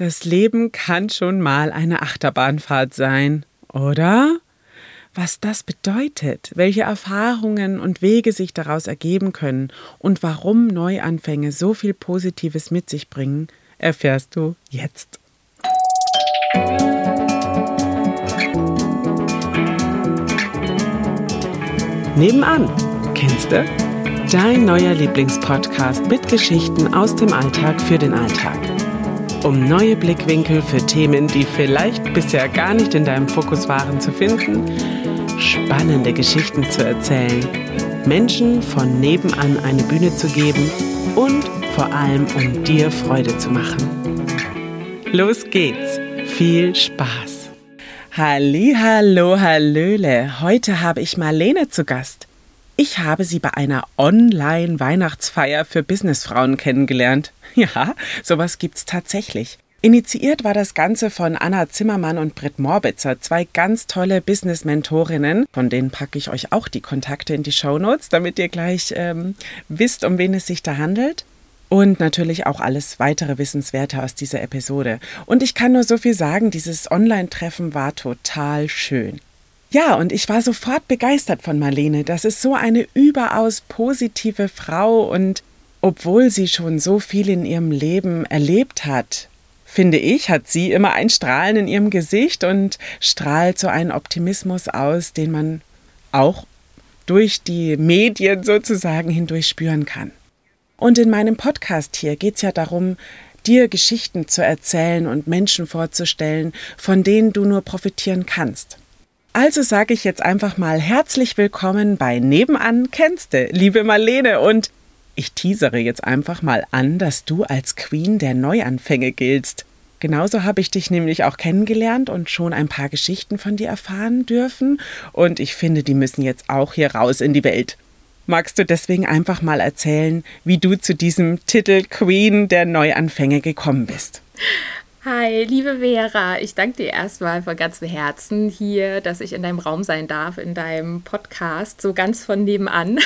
Das Leben kann schon mal eine Achterbahnfahrt sein, oder? Was das bedeutet, welche Erfahrungen und Wege sich daraus ergeben können und warum Neuanfänge so viel Positives mit sich bringen, erfährst du jetzt. Nebenan, kennst du? Dein neuer Lieblingspodcast mit Geschichten aus dem Alltag für den Alltag. Um neue Blickwinkel für Themen, die vielleicht bisher gar nicht in deinem Fokus waren, zu finden, spannende Geschichten zu erzählen, Menschen von nebenan eine Bühne zu geben und vor allem um dir Freude zu machen. Los geht's. Viel Spaß. Halli, hallo, hallöle. Heute habe ich Marlene zu Gast. Ich habe sie bei einer Online-Weihnachtsfeier für Businessfrauen kennengelernt. Ja, sowas gibt's tatsächlich. Initiiert war das Ganze von Anna Zimmermann und Britt Morbitzer, zwei ganz tolle Business-Mentorinnen. Von denen packe ich euch auch die Kontakte in die Show Notes, damit ihr gleich ähm, wisst, um wen es sich da handelt. Und natürlich auch alles weitere Wissenswerte aus dieser Episode. Und ich kann nur so viel sagen, dieses Online-Treffen war total schön. Ja, und ich war sofort begeistert von Marlene. Das ist so eine überaus positive Frau und obwohl sie schon so viel in ihrem Leben erlebt hat, finde ich, hat sie immer ein Strahlen in ihrem Gesicht und strahlt so einen Optimismus aus, den man auch durch die Medien sozusagen hindurch spüren kann. Und in meinem Podcast hier geht es ja darum, dir Geschichten zu erzählen und Menschen vorzustellen, von denen du nur profitieren kannst. Also sage ich jetzt einfach mal herzlich willkommen bei Nebenan kennste, liebe Marlene, und ich teasere jetzt einfach mal an, dass du als Queen der Neuanfänge giltst. Genauso habe ich dich nämlich auch kennengelernt und schon ein paar Geschichten von dir erfahren dürfen, und ich finde, die müssen jetzt auch hier raus in die Welt. Magst du deswegen einfach mal erzählen, wie du zu diesem Titel Queen der Neuanfänge gekommen bist? Hi, liebe Vera, ich danke dir erstmal von ganzem Herzen hier, dass ich in deinem Raum sein darf, in deinem Podcast, so ganz von nebenan.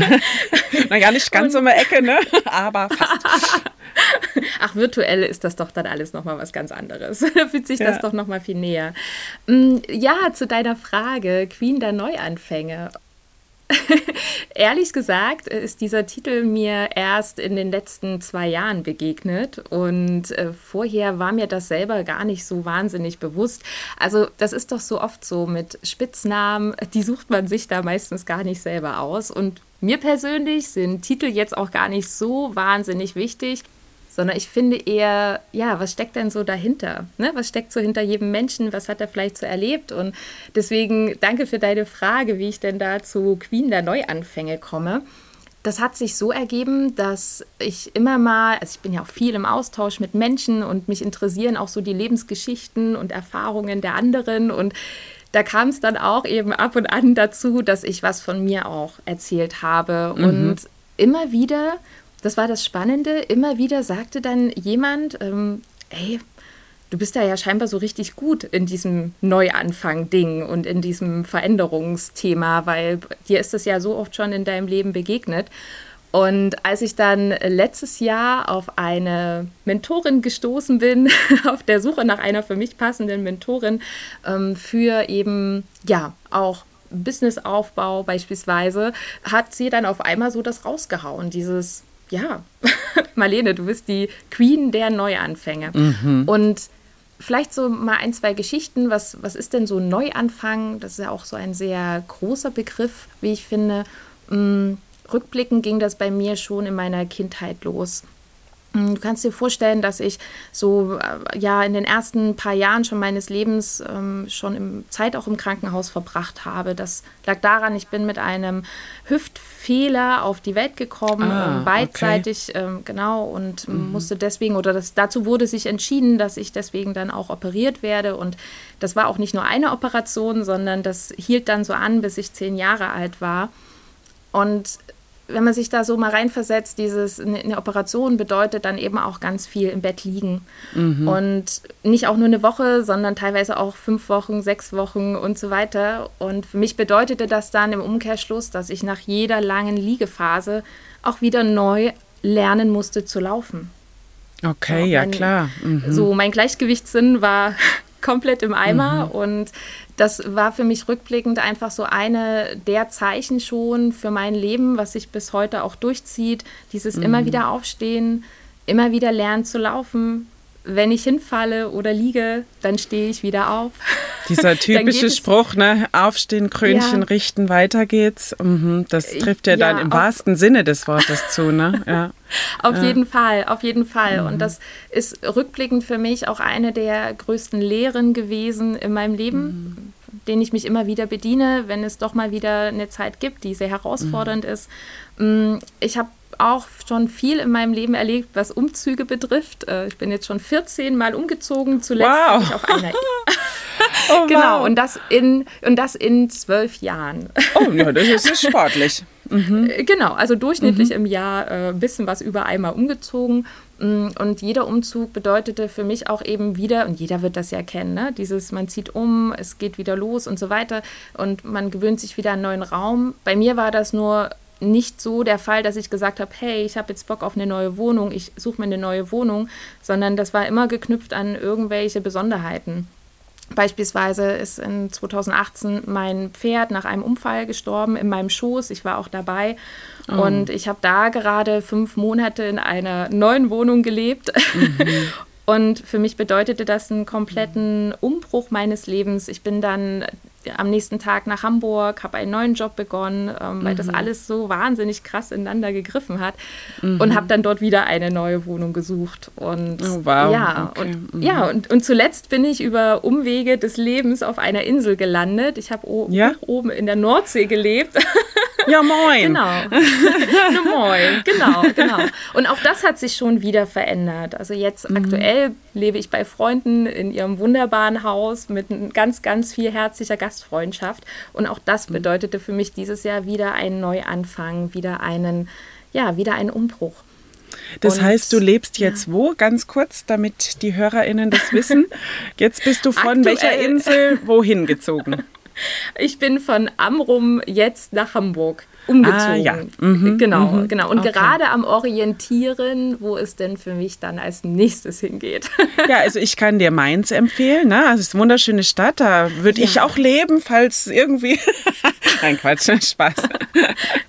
Na ja, nicht ganz Und, um die Ecke, ne? Aber fast. Ach, virtuell ist das doch dann alles nochmal was ganz anderes. da fühlt sich ja. das doch nochmal viel näher. Mm, ja, zu deiner Frage, Queen der Neuanfänge. Ehrlich gesagt ist dieser Titel mir erst in den letzten zwei Jahren begegnet und äh, vorher war mir das selber gar nicht so wahnsinnig bewusst. Also das ist doch so oft so mit Spitznamen, die sucht man sich da meistens gar nicht selber aus und mir persönlich sind Titel jetzt auch gar nicht so wahnsinnig wichtig sondern ich finde eher, ja, was steckt denn so dahinter? Ne? Was steckt so hinter jedem Menschen? Was hat er vielleicht so erlebt? Und deswegen danke für deine Frage, wie ich denn da zu Queen der Neuanfänge komme. Das hat sich so ergeben, dass ich immer mal, also ich bin ja auch viel im Austausch mit Menschen und mich interessieren auch so die Lebensgeschichten und Erfahrungen der anderen und da kam es dann auch eben ab und an dazu, dass ich was von mir auch erzählt habe. Mhm. Und immer wieder das war das Spannende. Immer wieder sagte dann jemand, ähm, ey, du bist da ja scheinbar so richtig gut in diesem Neuanfang-Ding und in diesem Veränderungsthema, weil dir ist das ja so oft schon in deinem Leben begegnet. Und als ich dann letztes Jahr auf eine Mentorin gestoßen bin, auf der Suche nach einer für mich passenden Mentorin ähm, für eben, ja, auch Businessaufbau beispielsweise, hat sie dann auf einmal so das rausgehauen, dieses ja, Marlene, du bist die Queen der Neuanfänge. Mhm. Und vielleicht so mal ein, zwei Geschichten. Was, was ist denn so Neuanfang? Das ist ja auch so ein sehr großer Begriff, wie ich finde. Mhm. Rückblickend ging das bei mir schon in meiner Kindheit los. Hm, du kannst dir vorstellen, dass ich so äh, ja in den ersten paar Jahren schon meines Lebens ähm, schon im Zeit auch im Krankenhaus verbracht habe. Das lag daran, ich bin mit einem Hüftfehler auf die Welt gekommen, ah, ähm, beidseitig okay. ähm, genau und mhm. musste deswegen oder das dazu wurde sich entschieden, dass ich deswegen dann auch operiert werde und das war auch nicht nur eine Operation, sondern das hielt dann so an, bis ich zehn Jahre alt war. Und wenn man sich da so mal reinversetzt, dieses eine Operation bedeutet dann eben auch ganz viel im Bett liegen. Mhm. Und nicht auch nur eine Woche, sondern teilweise auch fünf Wochen, sechs Wochen und so weiter. Und für mich bedeutete das dann im Umkehrschluss, dass ich nach jeder langen Liegephase auch wieder neu lernen musste zu laufen. Okay, ja, mein, klar. Mhm. So, mein Gleichgewichtssinn war komplett im Eimer. Mhm. Und das war für mich rückblickend einfach so eine der Zeichen schon für mein Leben, was sich bis heute auch durchzieht. Dieses mhm. immer wieder aufstehen, immer wieder lernen zu laufen, wenn ich hinfalle oder liege, dann stehe ich wieder auf. Dieser typische Spruch, ne? Aufstehen, Krönchen ja. richten, weiter geht's. Mhm, das trifft ja, ja dann im wahrsten Sinne des Wortes zu, ne? Ja. auf jeden Fall, auf jeden Fall. Mhm. Und das ist rückblickend für mich auch eine der größten Lehren gewesen in meinem Leben. Mhm den ich mich immer wieder bediene, wenn es doch mal wieder eine Zeit gibt, die sehr herausfordernd mhm. ist. Mm, ich habe auch schon viel in meinem Leben erlebt, was Umzüge betrifft. Äh, ich bin jetzt schon 14 Mal umgezogen, zuletzt wow. ich auf einer. oh, genau, wow. und das in und das in zwölf Jahren. oh ja, das ist sportlich. Mhm. Äh, genau, also durchschnittlich mhm. im Jahr ein äh, bisschen was über einmal umgezogen. Mm, und jeder Umzug bedeutete für mich auch eben wieder, und jeder wird das ja kennen, ne? dieses, man zieht um, es geht wieder los und so weiter und man gewöhnt sich wieder an einen neuen Raum. Bei mir war das nur nicht so der Fall, dass ich gesagt habe, hey, ich habe jetzt Bock auf eine neue Wohnung, ich suche mir eine neue Wohnung, sondern das war immer geknüpft an irgendwelche Besonderheiten. Beispielsweise ist in 2018 mein Pferd nach einem Unfall gestorben in meinem Schoß. Ich war auch dabei. Oh. Und ich habe da gerade fünf Monate in einer neuen Wohnung gelebt. Mhm. Und für mich bedeutete das einen kompletten Umbruch meines Lebens. Ich bin dann am nächsten Tag nach Hamburg, habe einen neuen Job begonnen, ähm, weil mhm. das alles so wahnsinnig krass ineinander gegriffen hat mhm. und habe dann dort wieder eine neue Wohnung gesucht. Und oh, wow. ja, okay. und, mhm. ja und, und zuletzt bin ich über Umwege des Lebens auf einer Insel gelandet. Ich habe ja? oben in der Nordsee gelebt. Ja, moin. Genau. moin, genau, genau. Und auch das hat sich schon wieder verändert. Also jetzt mhm. aktuell lebe ich bei Freunden in ihrem wunderbaren Haus mit ganz, ganz viel herzlicher Gastfreundschaft. Und auch das mhm. bedeutete für mich dieses Jahr wieder einen Neuanfang, wieder einen, ja, wieder einen Umbruch. Das und, heißt, du lebst jetzt ja. wo? Ganz kurz, damit die HörerInnen das wissen. Jetzt bist du von Aktuell. welcher Insel wohin gezogen? Ich bin von Amrum jetzt nach Hamburg umgezogen. Ah, ja. Mhm, genau, mhm. genau. Und okay. gerade am Orientieren, wo es denn für mich dann als nächstes hingeht. Ja, also ich kann dir Mainz empfehlen. Ne? Also es ist eine wunderschöne Stadt. Da würde ja. ich auch leben, falls irgendwie. Nein, Quatsch, Spaß.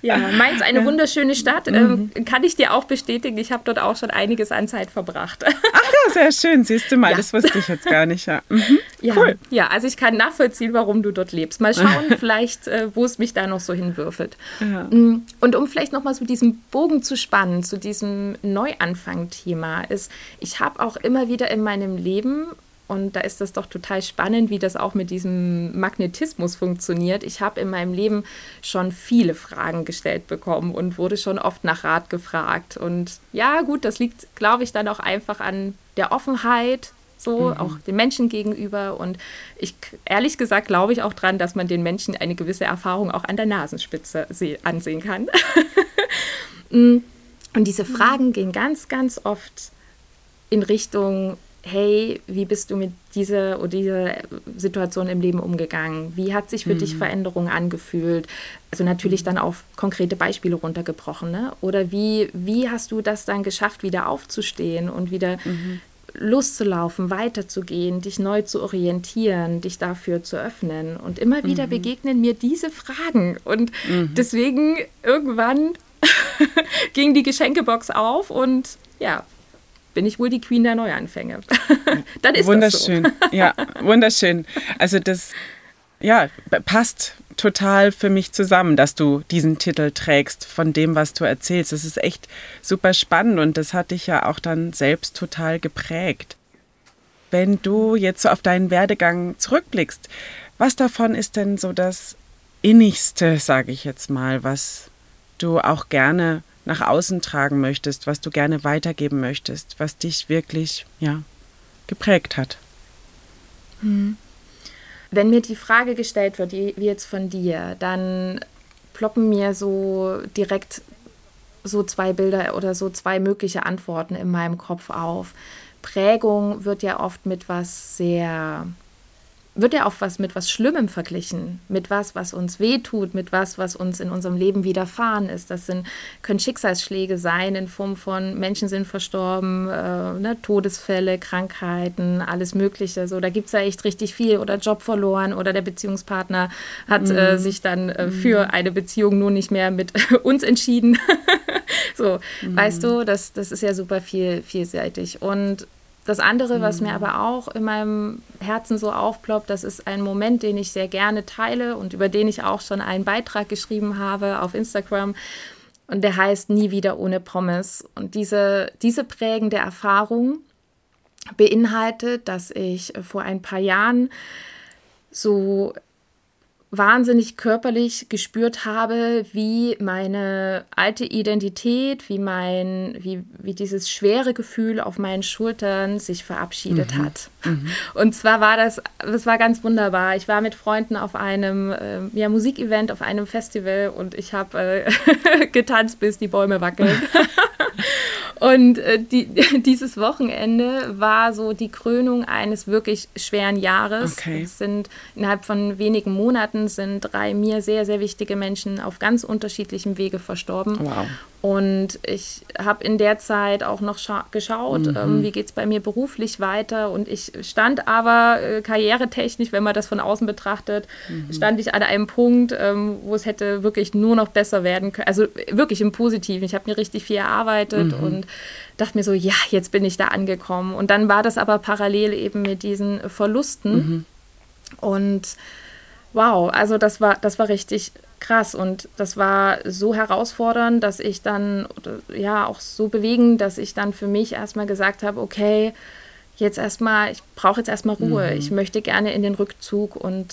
Ja, Mainz, eine wunderschöne Stadt. Mhm. Ähm, kann ich dir auch bestätigen. Ich habe dort auch schon einiges an Zeit verbracht. Ach ja, sehr schön. Siehst du mal, ja. das wusste ich jetzt gar nicht. Ja. Mhm. Ja, cool. ja, also ich kann nachvollziehen, warum du dort lebst. Mal schauen, vielleicht, äh, wo es mich da noch so hinwürfelt. Ja. Mm, und um vielleicht nochmal so diesen Bogen zu spannen, zu diesem Neuanfang-Thema, ist, ich habe auch immer wieder in meinem Leben und da ist das doch total spannend, wie das auch mit diesem Magnetismus funktioniert. Ich habe in meinem Leben schon viele Fragen gestellt bekommen und wurde schon oft nach Rat gefragt. Und ja, gut, das liegt, glaube ich, dann auch einfach an der Offenheit, so, mhm. auch den Menschen gegenüber. Und ich, ehrlich gesagt, glaube ich auch dran, dass man den Menschen eine gewisse Erfahrung auch an der Nasenspitze ansehen kann. Mm. Und diese Fragen gehen ganz, ganz oft in Richtung, hey, wie bist du mit dieser oder dieser Situation im Leben umgegangen? Wie hat sich für mhm. dich Veränderung angefühlt? Also natürlich dann auf konkrete Beispiele runtergebrochen. Ne? Oder wie, wie hast du das dann geschafft, wieder aufzustehen und wieder mhm loszulaufen, weiterzugehen, dich neu zu orientieren, dich dafür zu öffnen. Und immer wieder mhm. begegnen mir diese Fragen. Und mhm. deswegen irgendwann ging die Geschenkebox auf und ja, bin ich wohl die Queen der Neuanfänge. Dann ist wunderschön. Das so. ja, wunderschön. Also das ja, passt total für mich zusammen, dass du diesen Titel trägst von dem, was du erzählst. Das ist echt super spannend und das hat dich ja auch dann selbst total geprägt. Wenn du jetzt so auf deinen Werdegang zurückblickst, was davon ist denn so das Innigste, sage ich jetzt mal, was du auch gerne nach außen tragen möchtest, was du gerne weitergeben möchtest, was dich wirklich, ja, geprägt hat? Hm. Wenn mir die Frage gestellt wird, wie jetzt von dir, dann ploppen mir so direkt so zwei Bilder oder so zwei mögliche Antworten in meinem Kopf auf. Prägung wird ja oft mit was sehr wird er oft was mit was Schlimmem verglichen, mit was, was uns wehtut, mit was, was uns in unserem Leben widerfahren ist. Das sind, können Schicksalsschläge sein in Form von Menschen sind verstorben, äh, ne, Todesfälle, Krankheiten, alles Mögliche. So, da gibt es ja echt richtig viel oder Job verloren oder der Beziehungspartner hat äh, mhm. äh, sich dann äh, für mhm. eine Beziehung nun nicht mehr mit uns entschieden. so, mhm. weißt du, das, das ist ja super viel, vielseitig. Und das andere, was mir mhm. aber auch in meinem Herzen so aufploppt, das ist ein Moment, den ich sehr gerne teile und über den ich auch schon einen Beitrag geschrieben habe auf Instagram. Und der heißt Nie wieder ohne Promise. Und diese, diese prägende Erfahrung beinhaltet, dass ich vor ein paar Jahren so wahnsinnig körperlich gespürt habe, wie meine alte Identität, wie mein, wie, wie dieses schwere Gefühl auf meinen Schultern sich verabschiedet mhm. hat. Mhm. Und zwar war das, das war ganz wunderbar. Ich war mit Freunden auf einem äh, ja, Musikevent, auf einem Festival und ich habe äh, getanzt, bis die Bäume wackeln. Und äh, die, dieses Wochenende war so die Krönung eines wirklich schweren Jahres. Okay. Es sind innerhalb von wenigen Monaten sind drei mir sehr, sehr wichtige Menschen auf ganz unterschiedlichem Wege verstorben. Wow. Und ich habe in der Zeit auch noch geschaut, mhm. ähm, wie geht es bei mir beruflich weiter. Und ich stand aber äh, karrieretechnisch, wenn man das von außen betrachtet, mhm. stand ich an einem Punkt, ähm, wo es hätte wirklich nur noch besser werden können. Also wirklich im Positiven. Ich habe mir richtig viel erarbeitet mhm. und dachte mir so, ja, jetzt bin ich da angekommen. Und dann war das aber parallel eben mit diesen Verlusten. Mhm. Und wow, also das war, das war richtig krass und das war so herausfordernd, dass ich dann, ja, auch so bewegend, dass ich dann für mich erstmal gesagt habe, okay, jetzt erstmal, ich brauche jetzt erstmal Ruhe, mhm. ich möchte gerne in den Rückzug und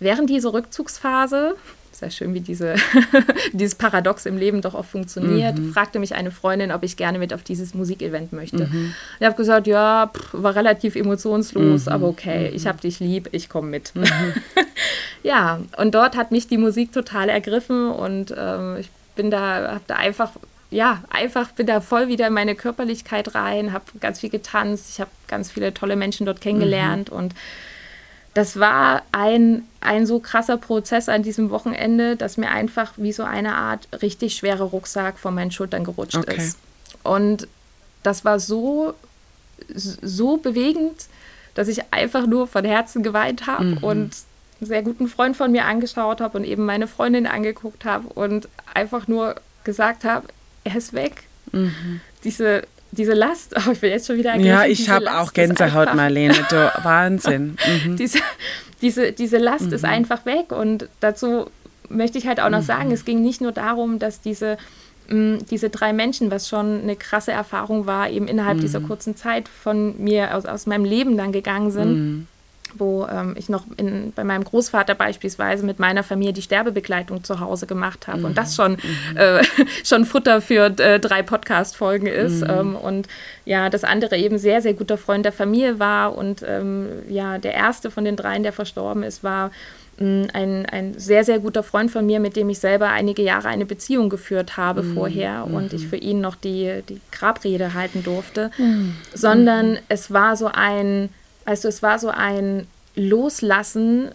während dieser Rückzugsphase sehr schön, wie diese, dieses Paradox im Leben doch oft funktioniert. Mhm. Fragte mich eine Freundin, ob ich gerne mit auf dieses Musikevent möchte. Mhm. Ich habe gesagt, ja, pff, war relativ emotionslos, mhm. aber okay, ich mhm. habe dich lieb, ich komme mit. Ja, und dort hat mich die Musik total ergriffen und ähm, ich bin da, habe da einfach ja, einfach bin da voll wieder in meine Körperlichkeit rein, habe ganz viel getanzt, ich habe ganz viele tolle Menschen dort kennengelernt mhm. und das war ein, ein so krasser Prozess an diesem Wochenende, dass mir einfach wie so eine Art richtig schwerer Rucksack von meinen Schultern gerutscht okay. ist. Und das war so, so bewegend, dass ich einfach nur von Herzen geweint habe mhm. und sehr guten Freund von mir angeschaut habe und eben meine Freundin angeguckt habe und einfach nur gesagt habe, er ist weg. Mhm. Diese diese Last, oh, ich will jetzt schon wieder ergriffen. Ja, ich habe auch Gänsehaut, Marlene, du, Wahnsinn. Mhm. diese, diese, diese Last mhm. ist einfach weg und dazu möchte ich halt auch noch mhm. sagen, es ging nicht nur darum, dass diese mm, diese drei Menschen, was schon eine krasse Erfahrung war, eben innerhalb dieser mhm. kurzen Zeit von mir aus, aus meinem Leben dann gegangen sind mhm wo ähm, ich noch in, bei meinem Großvater beispielsweise mit meiner Familie die Sterbebegleitung zu Hause gemacht habe mhm. und das schon, mhm. äh, schon Futter für äh, drei Podcast-Folgen ist. Mhm. Ähm, und ja, das andere eben sehr, sehr guter Freund der Familie war und ähm, ja, der erste von den dreien, der verstorben ist, war mm, ein, ein sehr, sehr guter Freund von mir, mit dem ich selber einige Jahre eine Beziehung geführt habe mhm. vorher und ich mhm. für ihn noch die, die Grabrede halten durfte, mhm. sondern es war so ein also es war so ein Loslassen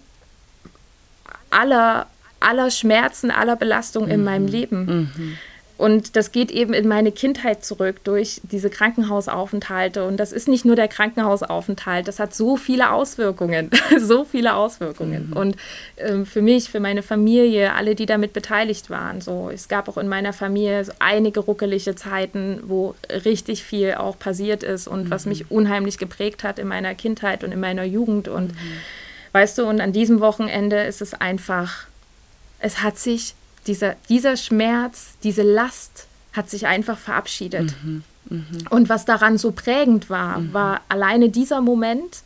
aller, aller Schmerzen, aller Belastung mhm. in meinem Leben. Mhm. Und das geht eben in meine Kindheit zurück durch diese Krankenhausaufenthalte. Und das ist nicht nur der Krankenhausaufenthalt, das hat so viele Auswirkungen, so viele Auswirkungen. Mhm. Und ähm, für mich, für meine Familie, alle, die damit beteiligt waren. So, es gab auch in meiner Familie so einige ruckelige Zeiten, wo richtig viel auch passiert ist und mhm. was mich unheimlich geprägt hat in meiner Kindheit und in meiner Jugend. Und mhm. weißt du, und an diesem Wochenende ist es einfach, es hat sich dieser, dieser Schmerz, diese Last hat sich einfach verabschiedet. Mhm, mh. Und was daran so prägend war, mhm. war alleine dieser Moment,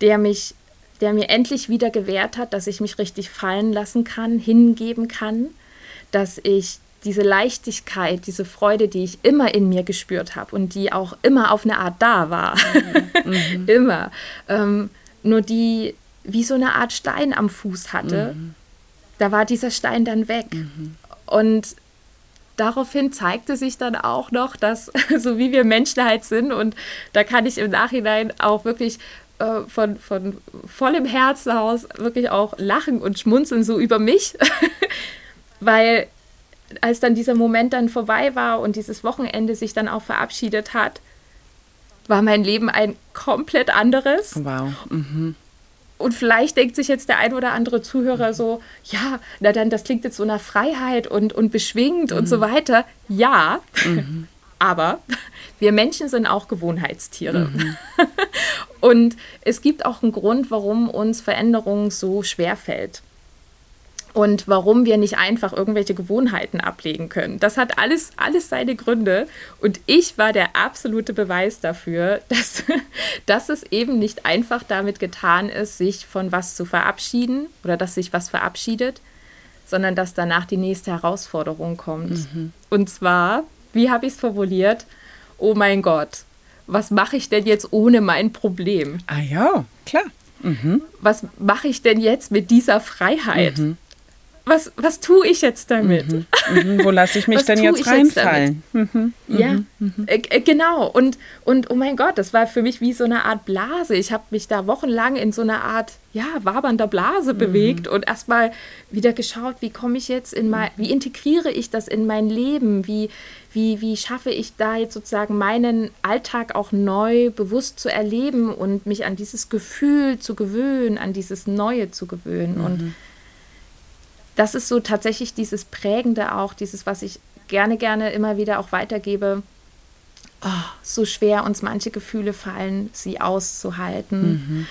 der mich, der mir endlich wieder gewährt hat, dass ich mich richtig fallen lassen kann, hingeben kann, dass ich diese Leichtigkeit, diese Freude, die ich immer in mir gespürt habe und die auch immer auf eine Art da war, mhm. mhm. immer, ähm, nur die wie so eine Art Stein am Fuß hatte mhm da war dieser Stein dann weg. Mhm. Und daraufhin zeigte sich dann auch noch, dass so wie wir Menschen halt sind und da kann ich im Nachhinein auch wirklich äh, von, von vollem Herzen aus wirklich auch lachen und schmunzeln so über mich, weil als dann dieser Moment dann vorbei war und dieses Wochenende sich dann auch verabschiedet hat, war mein Leben ein komplett anderes. Wow. Mhm. Und vielleicht denkt sich jetzt der ein oder andere Zuhörer so, ja, na dann, das klingt jetzt so nach Freiheit und, und beschwingt mhm. und so weiter. Ja, mhm. aber wir Menschen sind auch Gewohnheitstiere. Mhm. und es gibt auch einen Grund, warum uns Veränderung so schwer fällt und warum wir nicht einfach irgendwelche Gewohnheiten ablegen können. Das hat alles, alles seine Gründe. Und ich war der absolute Beweis dafür, dass, dass es eben nicht einfach damit getan ist, sich von was zu verabschieden oder dass sich was verabschiedet, sondern dass danach die nächste Herausforderung kommt. Mhm. Und zwar, wie habe ich es formuliert? Oh mein Gott, was mache ich denn jetzt ohne mein Problem? Ah ja, klar. Mhm. Was mache ich denn jetzt mit dieser Freiheit? Mhm was, was tue ich jetzt damit? Mhm. Mhm. Wo lasse ich mich denn jetzt reinfallen? Jetzt mhm. Ja, mhm. Mhm. äh, äh, genau. Und, und oh mein Gott, das war für mich wie so eine Art Blase. Ich habe mich da wochenlang in so einer Art, ja, wabernder Blase mhm. bewegt und erstmal wieder geschaut, wie komme ich jetzt in mein, wie integriere ich das in mein Leben? Wie, wie, wie schaffe ich da jetzt sozusagen meinen Alltag auch neu bewusst zu erleben und mich an dieses Gefühl zu gewöhnen, an dieses Neue zu gewöhnen? Und das ist so tatsächlich dieses Prägende auch, dieses, was ich gerne, gerne immer wieder auch weitergebe. Oh, so schwer uns manche Gefühle fallen, sie auszuhalten. Mhm.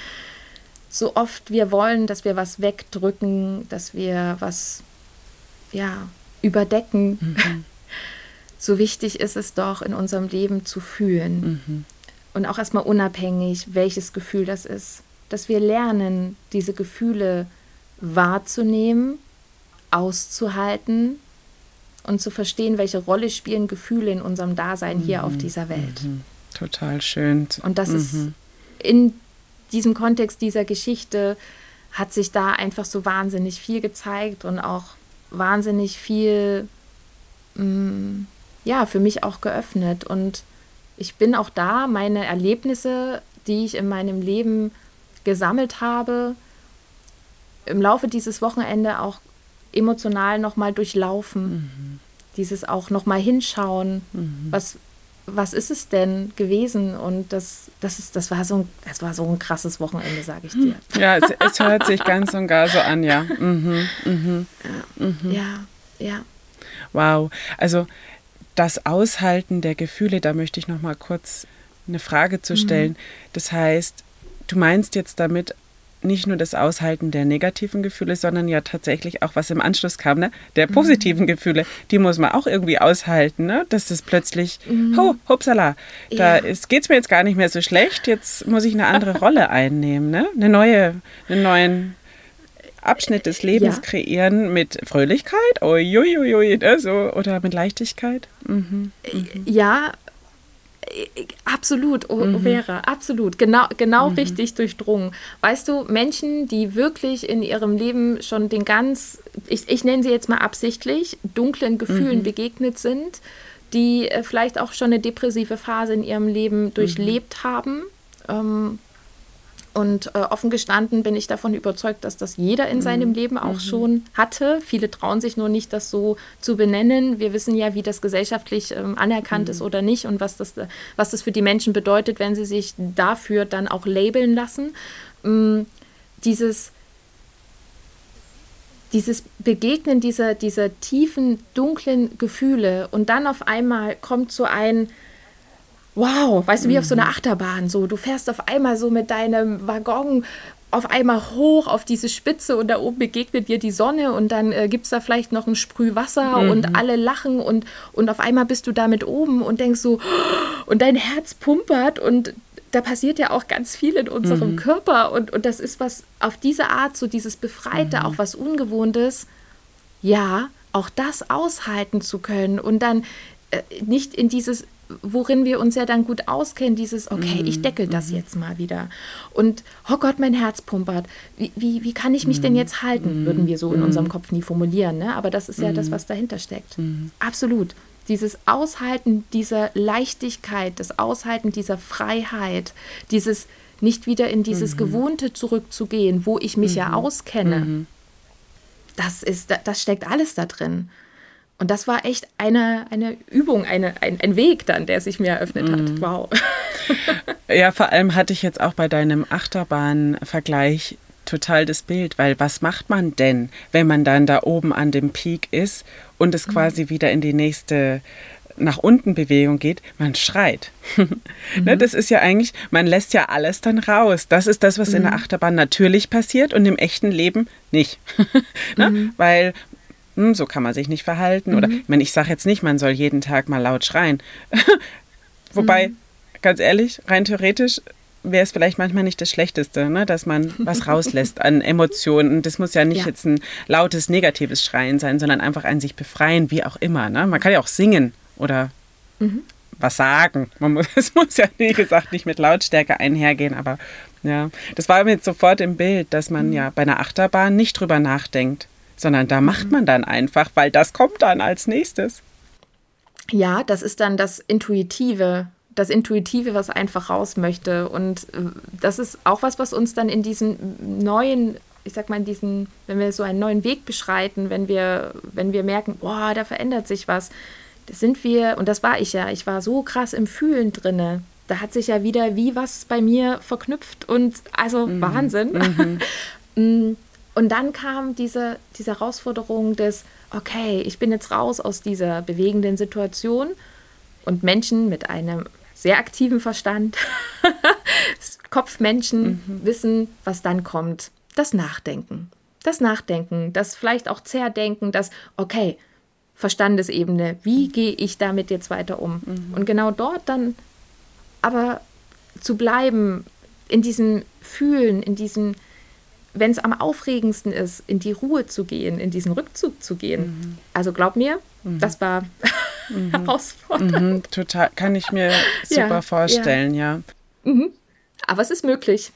So oft wir wollen, dass wir was wegdrücken, dass wir was, ja, überdecken. Mhm. So wichtig ist es doch, in unserem Leben zu fühlen. Mhm. Und auch erstmal unabhängig, welches Gefühl das ist. Dass wir lernen, diese Gefühle wahrzunehmen auszuhalten und zu verstehen, welche Rolle spielen Gefühle in unserem Dasein hier mhm. auf dieser Welt. Mhm. Total schön. Und das mhm. ist in diesem Kontext dieser Geschichte hat sich da einfach so wahnsinnig viel gezeigt und auch wahnsinnig viel, mh, mm, ja, für mich auch geöffnet. Und ich bin auch da, meine Erlebnisse, die ich in meinem Leben gesammelt habe, im Laufe dieses Wochenende auch emotional nochmal durchlaufen. Mhm. Dieses auch nochmal hinschauen, mhm. was, was ist es denn gewesen? Und das, das, ist, das, war, so ein, das war so ein krasses Wochenende, sage ich dir. Ja, es, es, hört sich ganz und gar so an, ja. Mhm, mhm, ja, mhm. ja, ja. Wow, also das Aushalten der Gefühle, da möchte ich noch mal kurz eine Frage zu stellen. Mhm. Das heißt, du meinst jetzt damit nicht nur das Aushalten der negativen Gefühle, sondern ja tatsächlich auch, was im Anschluss kam, ne? der mhm. positiven mhm. Gefühle, die muss man auch irgendwie aushalten, ne? dass das plötzlich, mhm. ho, hupsala, da ja. geht es mir jetzt gar nicht mehr so schlecht, jetzt muss ich eine andere Rolle einnehmen, ne? eine neue, einen neuen Abschnitt des Lebens ja. kreieren mit Fröhlichkeit, uiuiui, ne? so, oder mit Leichtigkeit. Mhm. Mhm. Ja, Absolut, oh, mhm. Vera, absolut. Genau, genau mhm. richtig durchdrungen. Weißt du, Menschen, die wirklich in ihrem Leben schon den ganz, ich, ich nenne sie jetzt mal absichtlich, dunklen Gefühlen mhm. begegnet sind, die äh, vielleicht auch schon eine depressive Phase in ihrem Leben mhm. durchlebt haben, ähm, und äh, offen gestanden bin ich davon überzeugt, dass das jeder in seinem mhm. Leben auch mhm. schon hatte. Viele trauen sich nur nicht, das so zu benennen. Wir wissen ja, wie das gesellschaftlich ähm, anerkannt mhm. ist oder nicht und was das, was das für die Menschen bedeutet, wenn sie sich dafür dann auch labeln lassen. Ähm, dieses, dieses Begegnen dieser, dieser tiefen, dunklen Gefühle und dann auf einmal kommt so ein wow, weißt du, wie auf so einer mhm. Achterbahn, so, du fährst auf einmal so mit deinem Waggon auf einmal hoch auf diese Spitze und da oben begegnet dir die Sonne und dann äh, gibt es da vielleicht noch ein Sprüh Wasser mhm. und alle lachen und, und auf einmal bist du da mit oben und denkst so, und dein Herz pumpert und da passiert ja auch ganz viel in unserem mhm. Körper und, und das ist was auf diese Art, so dieses Befreite, mhm. auch was Ungewohntes, ja, auch das aushalten zu können und dann äh, nicht in dieses worin wir uns ja dann gut auskennen, dieses, okay, ich mhm, deckel das mhm. jetzt mal wieder. Und, oh Gott, mein Herz pumpert. Wie, wie, wie kann ich mich denn jetzt halten? Mhm. Würden wir so in unserem Kopf nie formulieren, ne? aber das ist ja das, was dahinter steckt. Absolut. Dieses Aushalten dieser Leichtigkeit, das Aushalten dieser Freiheit, dieses nicht wieder in dieses mhm. Gewohnte zurückzugehen, wo ich mich mhm. ja auskenne. Mhm. Das, ist, das steckt alles da drin. Und das war echt eine, eine Übung, eine, ein, ein Weg dann, der sich mir eröffnet hat. Mhm. Wow. ja, vor allem hatte ich jetzt auch bei deinem Achterbahn-Vergleich total das Bild, weil was macht man denn, wenn man dann da oben an dem Peak ist und es mhm. quasi wieder in die nächste nach unten Bewegung geht, man schreit. ne, mhm. das ist ja eigentlich, man lässt ja alles dann raus. Das ist das, was mhm. in der mhm. Achterbahn natürlich passiert und im echten Leben nicht. ne? mhm. Weil hm, so kann man sich nicht verhalten. Oder ich meine, ich sage jetzt nicht, man soll jeden Tag mal laut schreien. Wobei, ganz ehrlich, rein theoretisch wäre es vielleicht manchmal nicht das Schlechteste, ne? dass man was rauslässt an Emotionen. Das muss ja nicht ja. jetzt ein lautes, negatives Schreien sein, sondern einfach ein sich befreien, wie auch immer. Ne? Man kann ja auch singen oder mhm. was sagen. Man muss, es muss ja, wie gesagt, nicht mit Lautstärke einhergehen, aber ja, das war mir jetzt sofort im Bild, dass man mhm. ja bei einer Achterbahn nicht drüber nachdenkt, sondern da macht man dann einfach, weil das kommt dann als nächstes. Ja, das ist dann das Intuitive, das Intuitive, was einfach raus möchte. Und äh, das ist auch was, was uns dann in diesem neuen, ich sag mal, in diesen, wenn wir so einen neuen Weg beschreiten, wenn wir, wenn wir merken, boah, da verändert sich was, das sind wir, und das war ich ja, ich war so krass im Fühlen drinne. Da hat sich ja wieder wie was bei mir verknüpft und also mhm. Wahnsinn. Mhm. Und dann kam diese, diese Herausforderung des, okay, ich bin jetzt raus aus dieser bewegenden Situation und Menschen mit einem sehr aktiven Verstand, Kopfmenschen mhm. wissen, was dann kommt. Das Nachdenken. Das Nachdenken, das vielleicht auch Zerdenken, das, okay, Verstandesebene, wie gehe ich damit jetzt weiter um? Mhm. Und genau dort dann aber zu bleiben, in diesem Fühlen, in diesem, wenn es am aufregendsten ist, in die Ruhe zu gehen, in diesen Rückzug zu gehen. Mhm. Also glaub mir, mhm. das war mhm. herausfordernd. Mhm, total, kann ich mir super ja, vorstellen, ja. ja. Mhm. Aber es ist möglich.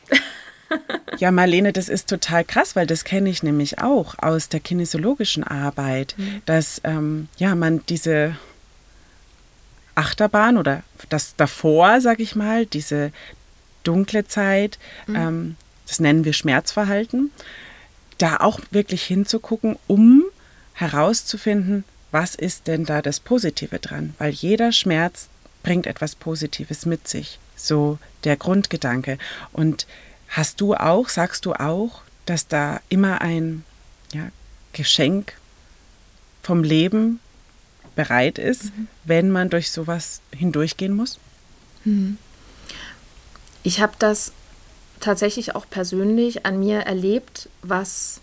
ja, Marlene, das ist total krass, weil das kenne ich nämlich auch aus der kinesiologischen Arbeit, mhm. dass ähm, ja, man diese Achterbahn oder das davor, sag ich mal, diese dunkle Zeit, ähm, das nennen wir Schmerzverhalten, da auch wirklich hinzugucken, um herauszufinden, was ist denn da das Positive dran? Weil jeder Schmerz bringt etwas Positives mit sich. So der Grundgedanke. Und hast du auch, sagst du auch, dass da immer ein ja, Geschenk vom Leben bereit ist, mhm. wenn man durch sowas hindurchgehen muss? Mhm. Ich habe das tatsächlich auch persönlich an mir erlebt, was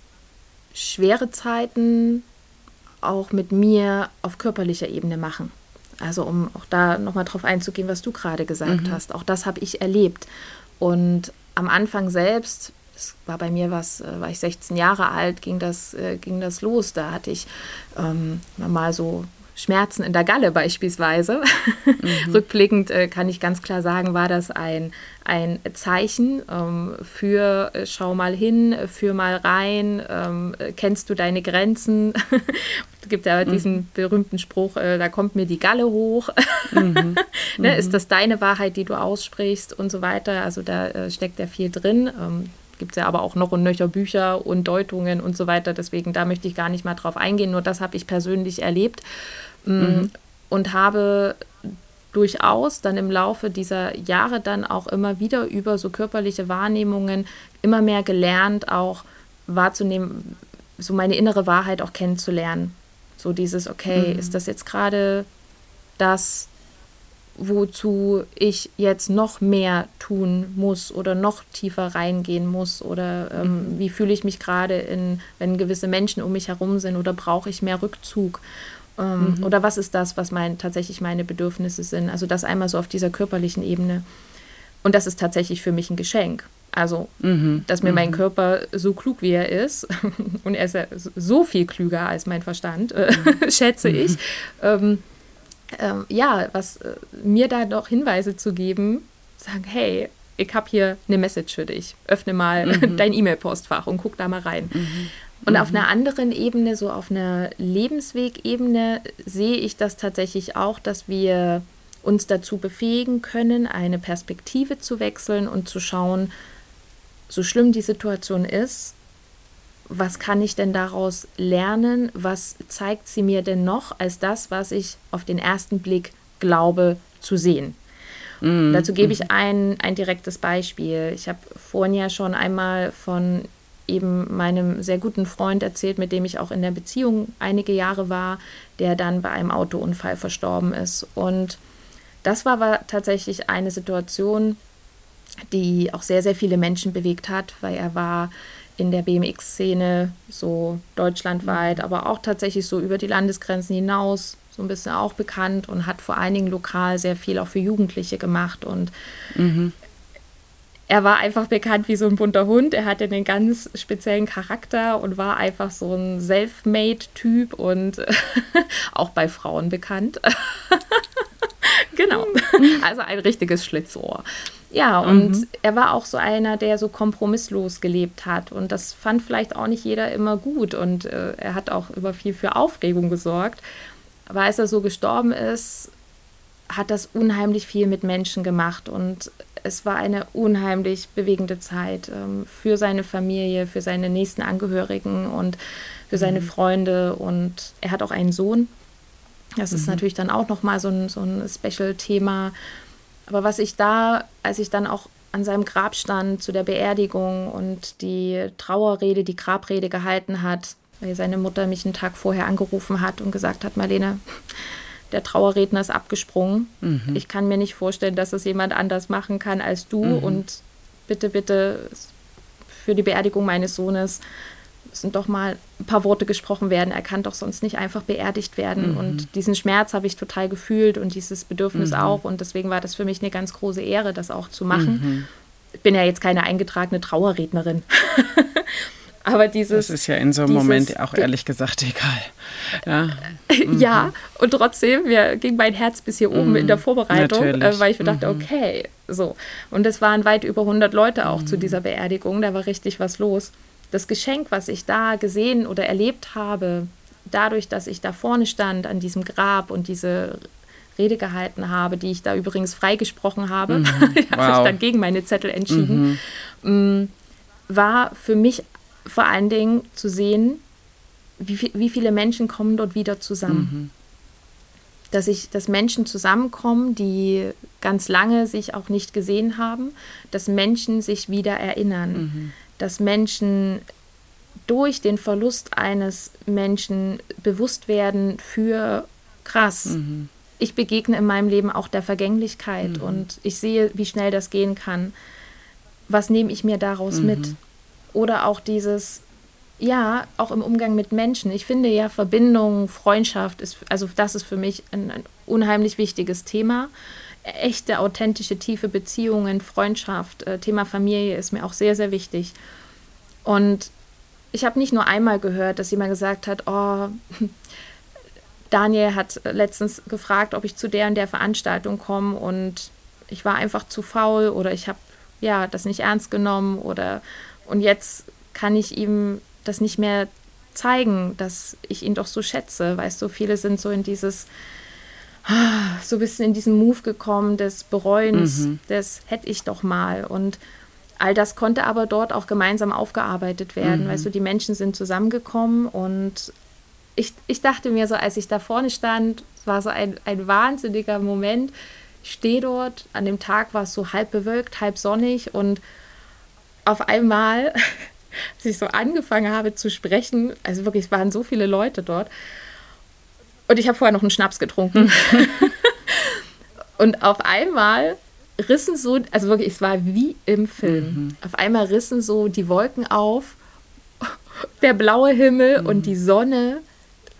schwere Zeiten auch mit mir auf körperlicher Ebene machen. Also um auch da nochmal drauf einzugehen, was du gerade gesagt mhm. hast. Auch das habe ich erlebt. Und am Anfang selbst, es war bei mir was, äh, war ich 16 Jahre alt, ging das, äh, ging das los. Da hatte ich ähm, mal so Schmerzen in der Galle beispielsweise. Mhm. Rückblickend äh, kann ich ganz klar sagen, war das ein, ein Zeichen ähm, für äh, schau mal hin, für mal rein, ähm, kennst du deine Grenzen? es gibt ja mhm. diesen berühmten Spruch, äh, da kommt mir die Galle hoch. Mhm. ne, ist mhm. das deine Wahrheit, die du aussprichst und so weiter? Also da äh, steckt ja viel drin. Ähm, gibt es ja aber auch noch und nöcher Bücher und Deutungen und so weiter. Deswegen da möchte ich gar nicht mal drauf eingehen. Nur das habe ich persönlich erlebt mm, mhm. und habe durchaus dann im Laufe dieser Jahre dann auch immer wieder über so körperliche Wahrnehmungen immer mehr gelernt, auch wahrzunehmen, so meine innere Wahrheit auch kennenzulernen. So dieses, okay, mhm. ist das jetzt gerade das, wozu ich jetzt noch mehr tun muss oder noch tiefer reingehen muss oder ähm, mhm. wie fühle ich mich gerade wenn gewisse Menschen um mich herum sind oder brauche ich mehr Rückzug ähm, mhm. oder was ist das, was mein, tatsächlich meine Bedürfnisse sind. Also das einmal so auf dieser körperlichen Ebene. Und das ist tatsächlich für mich ein Geschenk. Also, mhm. dass mir mein mhm. Körper so klug wie er ist, und er ist ja so viel klüger als mein Verstand, äh, mhm. schätze ich, mhm. ähm, ähm, ja, was äh, mir da doch Hinweise zu geben, sagen, hey, ich habe hier eine Message für dich. Öffne mal mhm. dein E-Mail-Postfach und guck da mal rein. Mhm. Und auf mhm. einer anderen Ebene, so auf einer Lebenswegebene, sehe ich das tatsächlich auch, dass wir uns dazu befähigen können, eine Perspektive zu wechseln und zu schauen, so schlimm die Situation ist, was kann ich denn daraus lernen? Was zeigt sie mir denn noch als das, was ich auf den ersten Blick glaube zu sehen? Mhm. Dazu gebe ich mhm. ein, ein direktes Beispiel. Ich habe vorhin ja schon einmal von eben meinem sehr guten Freund erzählt, mit dem ich auch in der Beziehung einige Jahre war, der dann bei einem Autounfall verstorben ist. Und das war, war tatsächlich eine Situation, die auch sehr, sehr viele Menschen bewegt hat, weil er war in der BMX-Szene so deutschlandweit, aber auch tatsächlich so über die Landesgrenzen hinaus so ein bisschen auch bekannt und hat vor allen Dingen lokal sehr viel auch für Jugendliche gemacht und mhm er war einfach bekannt wie so ein bunter Hund. Er hatte einen ganz speziellen Charakter und war einfach so ein Self-Made-Typ und auch bei Frauen bekannt. genau. Also ein richtiges Schlitzohr. Ja, und mhm. er war auch so einer, der so kompromisslos gelebt hat. Und das fand vielleicht auch nicht jeder immer gut. Und äh, er hat auch über viel für Aufregung gesorgt. Aber als er so gestorben ist, hat das unheimlich viel mit Menschen gemacht. Und es war eine unheimlich bewegende Zeit ähm, für seine Familie, für seine nächsten Angehörigen und für seine mhm. Freunde. Und er hat auch einen Sohn. Das mhm. ist natürlich dann auch nochmal so ein, so ein Special-Thema. Aber was ich da, als ich dann auch an seinem Grab stand zu der Beerdigung und die Trauerrede, die Grabrede gehalten hat, weil seine Mutter mich einen Tag vorher angerufen hat und gesagt hat, Marlene, der Trauerredner ist abgesprungen. Mhm. Ich kann mir nicht vorstellen, dass es jemand anders machen kann als du. Mhm. Und bitte, bitte für die Beerdigung meines Sohnes müssen doch mal ein paar Worte gesprochen werden. Er kann doch sonst nicht einfach beerdigt werden. Mhm. Und diesen Schmerz habe ich total gefühlt und dieses Bedürfnis mhm. auch. Und deswegen war das für mich eine ganz große Ehre, das auch zu machen. Mhm. Ich bin ja jetzt keine eingetragene Trauerrednerin. Aber dieses. Das ist ja in so einem Moment auch ehrlich gesagt egal. Ja, mhm. ja und trotzdem wir, ging mein Herz bis hier oben mhm. in der Vorbereitung, äh, weil ich mir dachte, mhm. okay, so. Und es waren weit über 100 Leute auch zu mhm. dieser Beerdigung, da war richtig was los. Das Geschenk, was ich da gesehen oder erlebt habe, dadurch, dass ich da vorne stand an diesem Grab und diese Rede gehalten habe, die ich da übrigens freigesprochen habe, mhm. habe wow. ich dann gegen meine Zettel entschieden, mhm. Mm, war für mich vor allen Dingen zu sehen, wie, wie viele Menschen kommen dort wieder zusammen. Mhm. Dass, ich, dass Menschen zusammenkommen, die ganz lange sich auch nicht gesehen haben, dass Menschen sich wieder erinnern, mhm. dass Menschen durch den Verlust eines Menschen bewusst werden für krass. Mhm. Ich begegne in meinem Leben auch der Vergänglichkeit mhm. und ich sehe, wie schnell das gehen kann. Was nehme ich mir daraus mhm. mit? Oder auch dieses, ja, auch im Umgang mit Menschen. Ich finde ja Verbindung, Freundschaft ist, also das ist für mich ein, ein unheimlich wichtiges Thema. Echte, authentische, tiefe Beziehungen, Freundschaft, äh, Thema Familie ist mir auch sehr, sehr wichtig. Und ich habe nicht nur einmal gehört, dass jemand gesagt hat, oh, Daniel hat letztens gefragt, ob ich zu der und der Veranstaltung komme und ich war einfach zu faul oder ich habe ja das nicht ernst genommen oder und jetzt kann ich ihm das nicht mehr zeigen, dass ich ihn doch so schätze. Weißt du, viele sind so in dieses, so ein bisschen in diesen Move gekommen des Bereuens, mhm. des hätte ich doch mal. Und all das konnte aber dort auch gemeinsam aufgearbeitet werden. Mhm. Weißt du, die Menschen sind zusammengekommen und ich, ich dachte mir so, als ich da vorne stand, war so ein, ein wahnsinniger Moment. Ich stehe dort, an dem Tag war es so halb bewölkt, halb sonnig und auf einmal, als ich so angefangen habe zu sprechen, also wirklich, es waren so viele Leute dort. Und ich habe vorher noch einen Schnaps getrunken. und auf einmal rissen so, also wirklich, es war wie im Film. Mhm. Auf einmal rissen so die Wolken auf, der blaue Himmel mhm. und die Sonne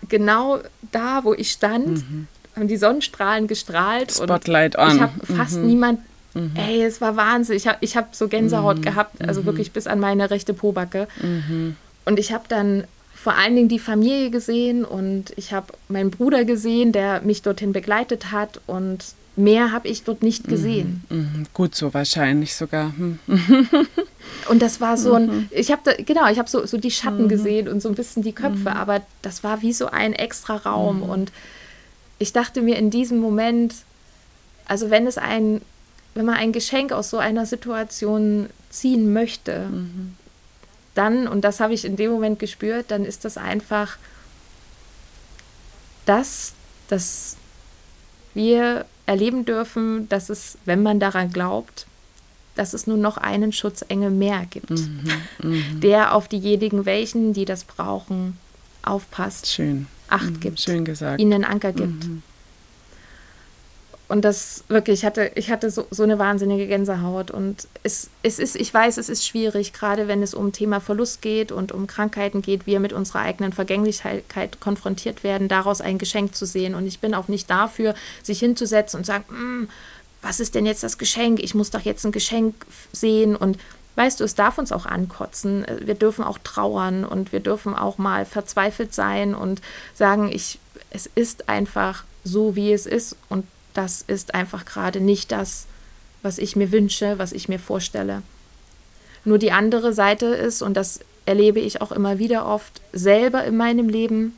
genau da, wo ich stand, mhm. haben die Sonnenstrahlen gestrahlt. Spotlight und on. Ich habe fast mhm. niemand Mhm. Ey, es war Wahnsinn. Ich habe ich hab so Gänsehaut mhm. gehabt, also mhm. wirklich bis an meine rechte Pobacke. Mhm. Und ich habe dann vor allen Dingen die Familie gesehen und ich habe meinen Bruder gesehen, der mich dorthin begleitet hat und mehr habe ich dort nicht gesehen. Mhm. Mhm. Gut so wahrscheinlich sogar. Hm. und das war so ein, ich habe da, genau, ich habe so, so die Schatten gesehen und so ein bisschen die Köpfe, aber das war wie so ein extra Raum und ich dachte mir in diesem Moment, also wenn es ein, wenn man ein Geschenk aus so einer Situation ziehen möchte, mhm. dann, und das habe ich in dem Moment gespürt, dann ist das einfach das, dass wir erleben dürfen, dass es, wenn man daran glaubt, dass es nur noch einen Schutzengel mehr gibt, mhm, mh. der auf diejenigen, welchen, die das brauchen, aufpasst, Schön. Acht mhm, gibt, schön gesagt. ihnen einen Anker gibt. Und das wirklich, ich hatte, ich hatte so, so eine wahnsinnige Gänsehaut. Und es, es ist, ich weiß, es ist schwierig, gerade wenn es um Thema Verlust geht und um Krankheiten geht, wir mit unserer eigenen Vergänglichkeit konfrontiert werden, daraus ein Geschenk zu sehen. Und ich bin auch nicht dafür, sich hinzusetzen und sagen, mm, was ist denn jetzt das Geschenk? Ich muss doch jetzt ein Geschenk sehen. Und weißt du, es darf uns auch ankotzen. Wir dürfen auch trauern und wir dürfen auch mal verzweifelt sein und sagen, ich, es ist einfach so, wie es ist. Und das ist einfach gerade nicht das, was ich mir wünsche, was ich mir vorstelle. Nur die andere Seite ist, und das erlebe ich auch immer wieder oft selber in meinem Leben,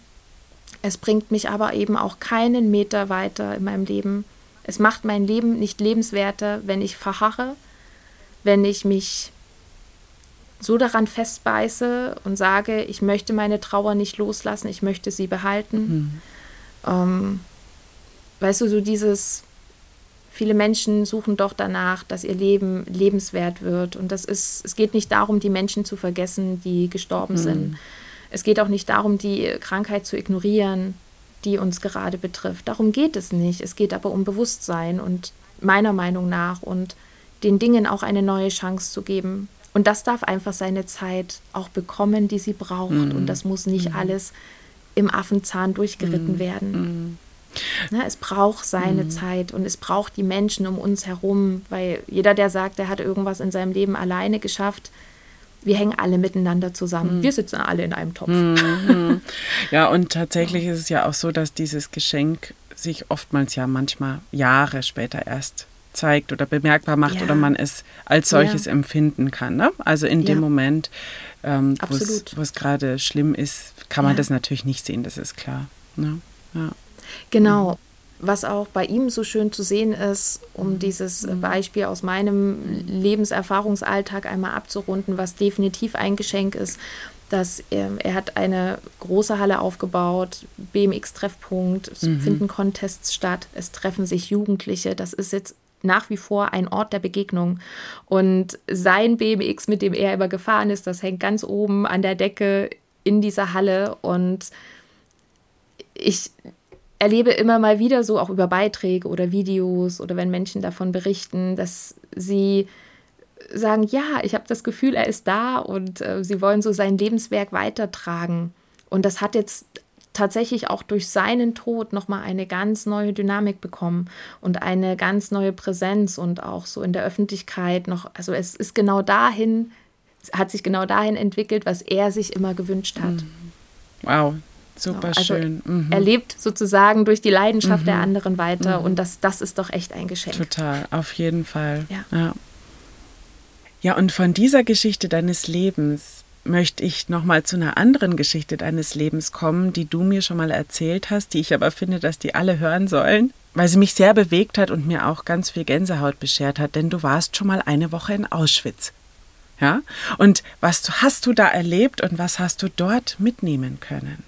es bringt mich aber eben auch keinen Meter weiter in meinem Leben. Es macht mein Leben nicht lebenswerter, wenn ich verharre, wenn ich mich so daran festbeiße und sage, ich möchte meine Trauer nicht loslassen, ich möchte sie behalten. Mhm. Ähm, weißt du, so dieses, viele Menschen suchen doch danach, dass ihr Leben lebenswert wird. Und das ist, es geht nicht darum, die Menschen zu vergessen, die gestorben mhm. sind. Es geht auch nicht darum, die Krankheit zu ignorieren, die uns gerade betrifft. Darum geht es nicht. Es geht aber um Bewusstsein und meiner Meinung nach und den Dingen auch eine neue Chance zu geben. Und das darf einfach seine Zeit auch bekommen, die sie braucht. Mhm. Und das muss nicht mhm. alles im Affenzahn durchgeritten mhm. werden. Ne, es braucht seine mhm. Zeit und es braucht die Menschen um uns herum, weil jeder, der sagt, er hat irgendwas in seinem Leben alleine geschafft, wir hängen alle miteinander zusammen. Mhm. Wir sitzen alle in einem Topf. Mhm. Ja, und tatsächlich ist es ja auch so, dass dieses Geschenk sich oftmals ja manchmal Jahre später erst zeigt oder bemerkbar macht ja. oder man es als solches ja. empfinden kann. Ne? Also in dem Moment, ähm, wo es gerade schlimm ist, kann man das natürlich nicht sehen, das ist klar. Ne? Ja. Genau. Was auch bei ihm so schön zu sehen ist, um mhm. dieses mhm. Beispiel aus meinem Lebenserfahrungsalltag einmal abzurunden, was definitiv ein Geschenk ist, dass er, er hat eine große Halle aufgebaut, BMX-Treffpunkt, es mhm. finden Contests statt, es treffen sich Jugendliche, das ist jetzt nach wie vor ein Ort der Begegnung. Und sein BMX, mit dem er immer gefahren ist, das hängt ganz oben an der Decke in dieser Halle und ich erlebe immer mal wieder so auch über Beiträge oder Videos oder wenn Menschen davon berichten, dass sie sagen, ja, ich habe das Gefühl, er ist da und äh, sie wollen so sein Lebenswerk weitertragen. Und das hat jetzt tatsächlich auch durch seinen Tod nochmal eine ganz neue Dynamik bekommen und eine ganz neue Präsenz und auch so in der Öffentlichkeit noch, also es ist genau dahin, hat sich genau dahin entwickelt, was er sich immer gewünscht hat. Wow, Super also schön. Mhm. Er lebt sozusagen durch die Leidenschaft mhm. der anderen weiter mhm. und das, das ist doch echt ein Geschenk. Total, auf jeden Fall. Ja. ja. Ja, und von dieser Geschichte deines Lebens möchte ich nochmal zu einer anderen Geschichte deines Lebens kommen, die du mir schon mal erzählt hast, die ich aber finde, dass die alle hören sollen, weil sie mich sehr bewegt hat und mir auch ganz viel Gänsehaut beschert hat, denn du warst schon mal eine Woche in Auschwitz. Ja? Und was hast du da erlebt und was hast du dort mitnehmen können?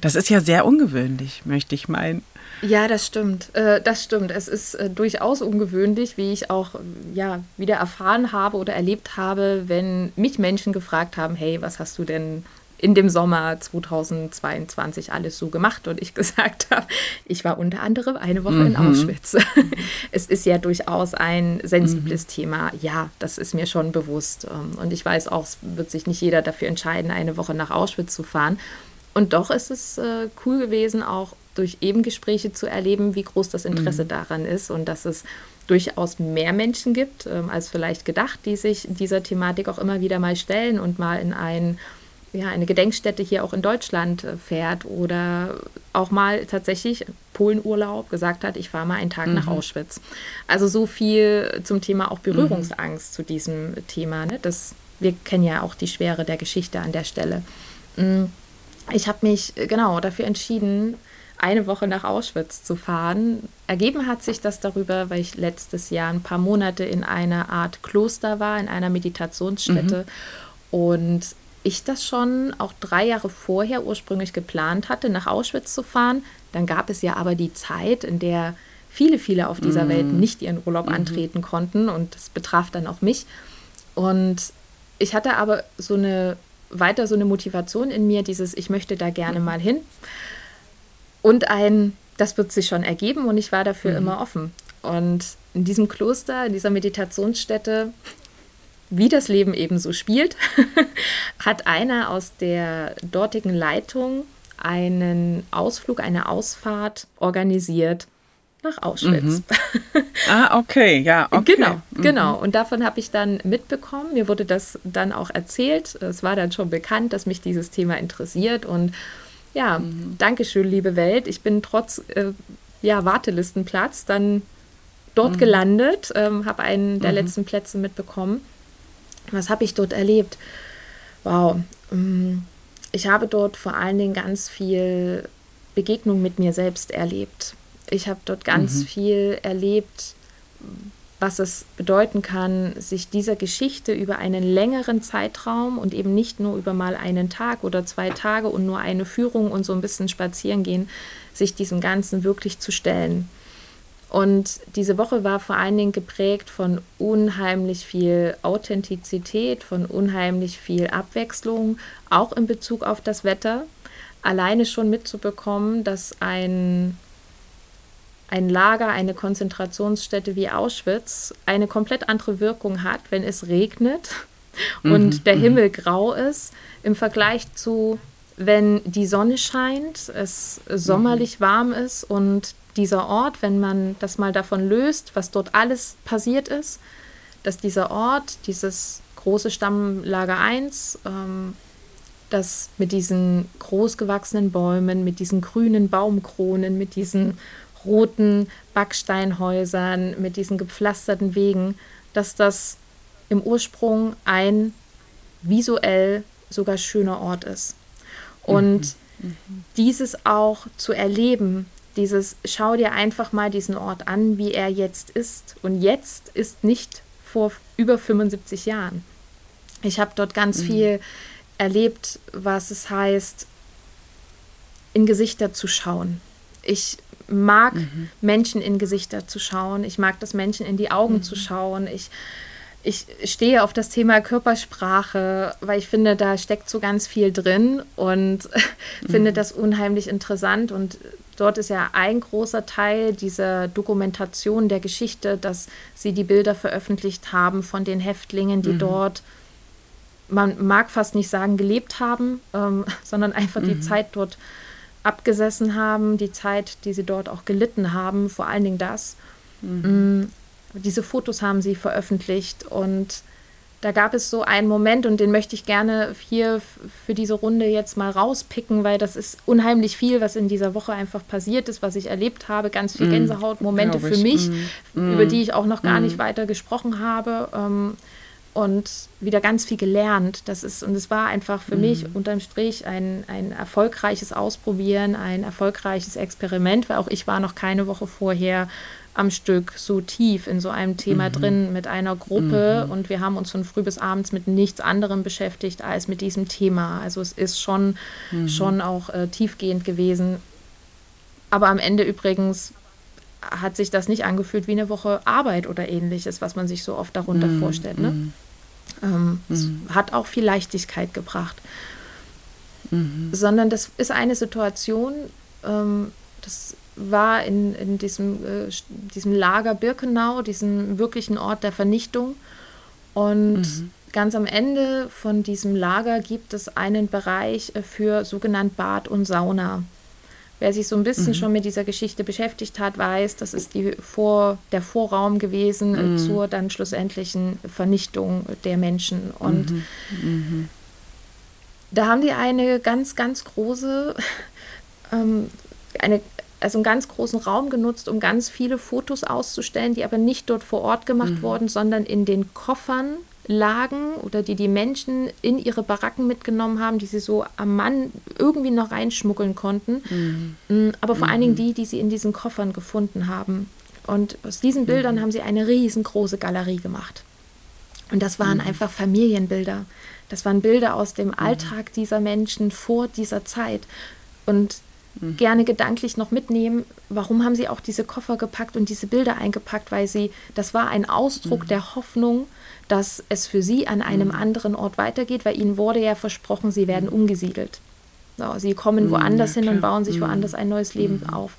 Das ist ja sehr ungewöhnlich, möchte ich meinen. Ja, das stimmt. Äh, das stimmt. Es ist äh, durchaus ungewöhnlich, wie ich auch ja, wieder erfahren habe oder erlebt habe, wenn mich Menschen gefragt haben, hey, was hast du denn in dem Sommer 2022 alles so gemacht und ich gesagt habe, ich war unter anderem eine Woche mhm. in Auschwitz. es ist ja durchaus ein sensibles mhm. Thema. Ja, das ist mir schon bewusst. Ähm, und ich weiß auch, es wird sich nicht jeder dafür entscheiden, eine Woche nach Auschwitz zu fahren. Und doch ist es äh, cool gewesen, auch durch eben Gespräche zu erleben, wie groß das Interesse mhm. daran ist und dass es durchaus mehr Menschen gibt ähm, als vielleicht gedacht, die sich dieser Thematik auch immer wieder mal stellen und mal in ein, ja, eine Gedenkstätte hier auch in Deutschland äh, fährt oder auch mal tatsächlich Polenurlaub gesagt hat, ich fahre mal einen Tag mhm. nach Auschwitz. Also so viel zum Thema auch Berührungsangst mhm. zu diesem Thema. Ne? Das, wir kennen ja auch die Schwere der Geschichte an der Stelle. Mhm ich habe mich äh, genau dafür entschieden, eine Woche nach Auschwitz zu fahren. Ergeben hat sich das darüber, weil ich letztes Jahr ein paar Monate in einer Art Kloster war, in einer Meditationsstätte. Mhm. Und ich das schon auch drei Jahre vorher ursprünglich geplant hatte, nach Auschwitz zu fahren. Dann gab es ja aber die Zeit, in der viele, viele auf dieser mhm. Welt nicht ihren Urlaub mhm. antreten konnten. Und das betraf dann auch mich. Und ich hatte aber so eine weiter so eine Motivation in mir, dieses ich möchte da gerne mhm. mal hin. Und ein, das wird sich schon ergeben und ich war dafür mhm. immer offen. Und in diesem Kloster, in dieser Meditationsstätte, wie das Leben eben so spielt, hat einer aus der dortigen Leitung einen Ausflug, eine Ausfahrt organisiert nach Auschwitz. Mhm. Ah, okay, ja, okay. Genau, mhm. genau. Und davon habe ich dann mitbekommen. Mir wurde das dann auch erzählt. Es war dann schon bekannt, dass mich dieses Thema interessiert. Und ja, mhm. Dankeschön, liebe Welt. Ich bin trotz äh, ja, Wartelistenplatz dann dort mhm. gelandet, ähm, habe einen der mhm. letzten Plätze mitbekommen. Was habe ich dort erlebt? Wow. Mm, ich habe dort vor allen Dingen ganz viel Begegnung mit mir selbst erlebt. Ich habe dort ganz mhm. viel erlebt, was es bedeuten kann, sich dieser Geschichte über einen längeren Zeitraum und eben nicht nur über mal einen Tag oder zwei Tage und nur eine Führung und so ein bisschen spazieren gehen, sich diesem Ganzen wirklich zu stellen. Und diese Woche war vor allen Dingen geprägt von unheimlich viel Authentizität, von unheimlich viel Abwechslung, auch in Bezug auf das Wetter. Alleine schon mitzubekommen, dass ein ein Lager, eine Konzentrationsstätte wie Auschwitz eine komplett andere Wirkung hat, wenn es regnet und mhm, der mhm. Himmel grau ist, im Vergleich zu, wenn die Sonne scheint, es sommerlich mhm. warm ist und dieser Ort, wenn man das mal davon löst, was dort alles passiert ist, dass dieser Ort, dieses große Stammlager 1, ähm, das mit diesen großgewachsenen Bäumen, mit diesen grünen Baumkronen, mit diesen roten Backsteinhäusern, mit diesen gepflasterten Wegen, dass das im Ursprung ein visuell sogar schöner Ort ist. Und mhm. Mhm. dieses auch zu erleben, dieses schau dir einfach mal diesen Ort an, wie er jetzt ist. Und jetzt ist nicht vor über 75 Jahren. Ich habe dort ganz mhm. viel erlebt, was es heißt, in Gesichter zu schauen. Ich mag mhm. Menschen in Gesichter zu schauen. Ich mag das Menschen in die Augen mhm. zu schauen. Ich, ich stehe auf das Thema Körpersprache, weil ich finde, da steckt so ganz viel drin und mhm. finde das unheimlich interessant. Und dort ist ja ein großer Teil dieser Dokumentation der Geschichte, dass sie die Bilder veröffentlicht haben von den Häftlingen, die mhm. dort man mag fast nicht sagen, gelebt haben, ähm, sondern einfach die mhm. Zeit dort abgesessen haben, die Zeit, die sie dort auch gelitten haben, vor allen Dingen das. Mhm. Mm, diese Fotos haben sie veröffentlicht und da gab es so einen Moment und den möchte ich gerne hier für diese Runde jetzt mal rauspicken, weil das ist unheimlich viel, was in dieser Woche einfach passiert ist, was ich erlebt habe. Ganz viel mhm. Gänsehautmomente für mich, mm. über die ich auch noch gar mm. nicht weiter gesprochen habe. Ähm, und wieder ganz viel gelernt. Das ist, und es war einfach für mhm. mich unterm Strich ein, ein erfolgreiches Ausprobieren, ein erfolgreiches Experiment, weil auch ich war noch keine Woche vorher am Stück so tief in so einem Thema mhm. drin mit einer Gruppe mhm. und wir haben uns von früh bis abends mit nichts anderem beschäftigt als mit diesem Thema. Also es ist schon, mhm. schon auch äh, tiefgehend gewesen. Aber am Ende übrigens hat sich das nicht angefühlt wie eine Woche Arbeit oder ähnliches, was man sich so oft darunter mhm. vorstellt. Ne? Ähm, mhm. hat auch viel Leichtigkeit gebracht. Mhm. Sondern das ist eine Situation, ähm, das war in, in diesem, äh, diesem Lager Birkenau, diesem wirklichen Ort der Vernichtung. Und mhm. ganz am Ende von diesem Lager gibt es einen Bereich äh, für sogenannt Bad und Sauna. Wer sich so ein bisschen mhm. schon mit dieser Geschichte beschäftigt hat, weiß, das ist die Vor, der Vorraum gewesen mhm. zur dann schlussendlichen Vernichtung der Menschen. Und mhm. mhm. da haben die eine ganz, ganz große, ähm, eine, also einen ganz großen Raum genutzt, um ganz viele Fotos auszustellen, die aber nicht dort vor Ort gemacht mhm. wurden, sondern in den Koffern lagen oder die die Menschen in ihre Baracken mitgenommen haben, die sie so am Mann irgendwie noch reinschmuggeln konnten. Mhm. Aber vor mhm. allen Dingen die, die sie in diesen Koffern gefunden haben. Und aus diesen Bildern mhm. haben sie eine riesengroße Galerie gemacht. Und das waren mhm. einfach Familienbilder. Das waren Bilder aus dem mhm. Alltag dieser Menschen vor dieser Zeit. Und mhm. gerne gedanklich noch mitnehmen, warum haben sie auch diese Koffer gepackt und diese Bilder eingepackt, weil sie, das war ein Ausdruck mhm. der Hoffnung, dass es für sie an einem mhm. anderen Ort weitergeht, weil ihnen wurde ja versprochen, sie werden mhm. umgesiedelt. So, sie kommen woanders ja, hin und bauen sich woanders ein neues Leben auf.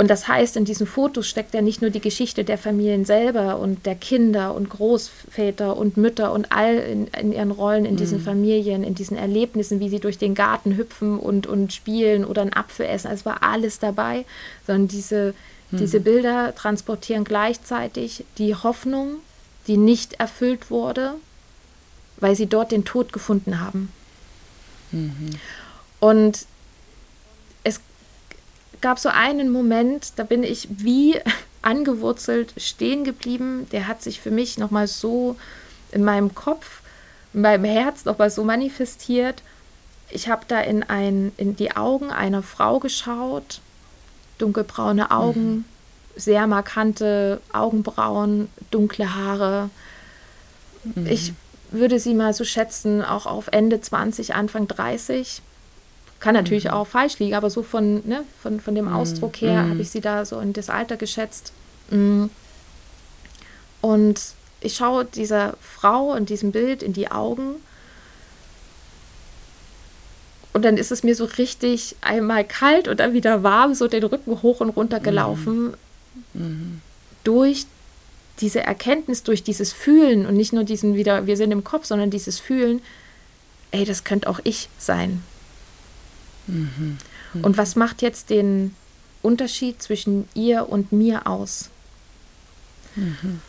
Und das heißt, in diesen Fotos steckt ja nicht nur die Geschichte der Familien selber und der Kinder und Großväter und Mütter und all in, in ihren Rollen in diesen mhm. Familien, in diesen Erlebnissen, wie sie durch den Garten hüpfen und, und spielen oder einen Apfel essen. Also es war alles dabei, sondern diese, mhm. diese Bilder transportieren gleichzeitig die Hoffnung, die nicht erfüllt wurde, weil sie dort den Tod gefunden haben. Mhm. Und gab so einen Moment, da bin ich wie angewurzelt stehen geblieben. Der hat sich für mich nochmal so in meinem Kopf, in meinem Herz nochmal so manifestiert. Ich habe da in, ein, in die Augen einer Frau geschaut, dunkelbraune Augen, mhm. Sehr markante Augenbrauen, dunkle Haare. Mhm. Ich würde sie mal so schätzen, auch auf Ende 20, Anfang 30. Kann natürlich mhm. auch falsch liegen, aber so von, ne, von, von dem mhm. Ausdruck her mhm. habe ich sie da so in das Alter geschätzt. Mhm. Und ich schaue dieser Frau in diesem Bild in die Augen. Und dann ist es mir so richtig einmal kalt und dann wieder warm, so den Rücken hoch und runter gelaufen. Mhm. Durch diese Erkenntnis, durch dieses Fühlen und nicht nur diesen wieder, wir sind im Kopf, sondern dieses Fühlen, ey, das könnte auch ich sein. Mhm. Und was macht jetzt den Unterschied zwischen ihr und mir aus? Mhm.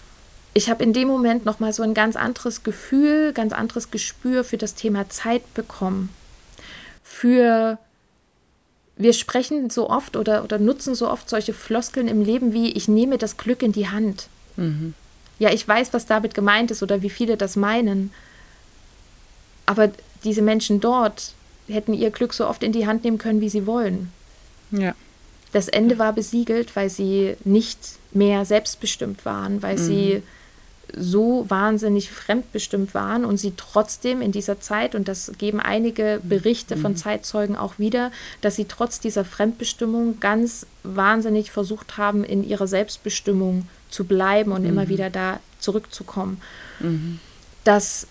Ich habe in dem Moment noch mal so ein ganz anderes Gefühl, ganz anderes Gespür für das Thema Zeit bekommen. Für wir sprechen so oft oder, oder nutzen so oft solche Floskeln im Leben wie ich nehme das Glück in die Hand. Mhm. Ja, ich weiß, was damit gemeint ist oder wie viele das meinen. Aber diese Menschen dort, hätten ihr Glück so oft in die Hand nehmen können, wie sie wollen. Ja. Das Ende war besiegelt, weil sie nicht mehr selbstbestimmt waren, weil mhm. sie so wahnsinnig fremdbestimmt waren und sie trotzdem in dieser Zeit, und das geben einige Berichte mhm. von Zeitzeugen auch wieder, dass sie trotz dieser Fremdbestimmung ganz wahnsinnig versucht haben, in ihrer Selbstbestimmung zu bleiben und mhm. immer wieder da zurückzukommen. Mhm. Dass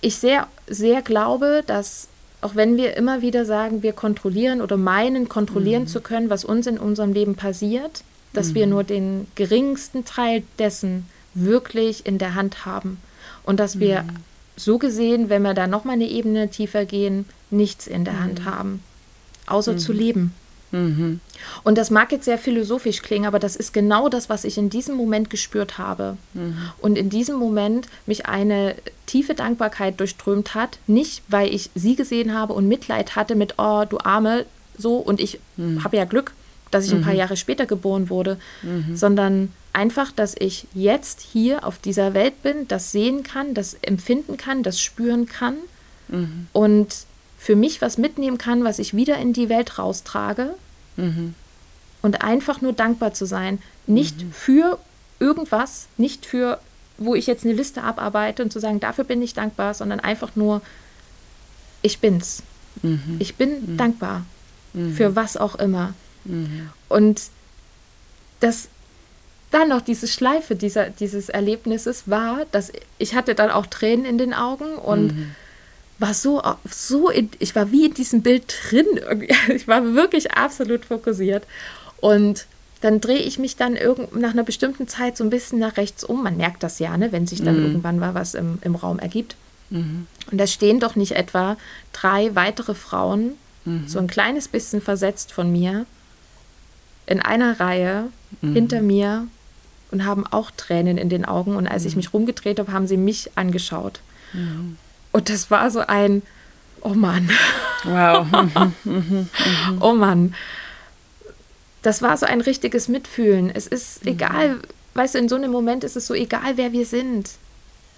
ich sehr, sehr glaube, dass auch wenn wir immer wieder sagen, wir kontrollieren oder meinen, kontrollieren mhm. zu können, was uns in unserem Leben passiert, dass mhm. wir nur den geringsten Teil dessen wirklich in der Hand haben. Und dass wir mhm. so gesehen, wenn wir da nochmal eine Ebene tiefer gehen, nichts in der Hand mhm. haben, außer zu mhm. leben. Mhm. Und das mag jetzt sehr philosophisch klingen, aber das ist genau das, was ich in diesem Moment gespürt habe. Mhm. Und in diesem Moment mich eine tiefe Dankbarkeit durchströmt hat, nicht weil ich sie gesehen habe und Mitleid hatte mit, oh, du Arme, so, und ich habe ja Glück, dass ich ein paar. Jahre später geboren wurde, sondern einfach, dass ich jetzt hier auf dieser Welt bin, das sehen kann, das empfinden kann, das spüren kann mhm. und für mich was mitnehmen kann, was ich wieder in die Welt raustrage. Mhm. Und einfach nur dankbar zu sein. Nicht mhm. für irgendwas, nicht für, wo ich jetzt eine Liste abarbeite und zu sagen, dafür bin ich dankbar, sondern einfach nur, ich bin's. Mhm. Ich bin mhm. dankbar. Mhm. Für was auch immer. Und das dann noch diese Schleife dieser, dieses Erlebnisses war, dass ich hatte dann auch Tränen in den Augen und mhm war so, so in, ich war wie in diesem Bild drin. Ich war wirklich absolut fokussiert. Und dann drehe ich mich dann irgend, nach einer bestimmten Zeit so ein bisschen nach rechts um. Man merkt das ja, ne, wenn sich dann mhm. irgendwann mal was im, im Raum ergibt. Mhm. Und da stehen doch nicht etwa drei weitere Frauen, mhm. so ein kleines bisschen versetzt von mir, in einer Reihe mhm. hinter mir und haben auch Tränen in den Augen. Und als ich mhm. mich rumgedreht habe, haben sie mich angeschaut. Mhm. Und das war so ein, oh Mann. Wow. oh Mann. Das war so ein richtiges Mitfühlen. Es ist mhm. egal, weißt du, in so einem Moment ist es so egal, wer wir sind.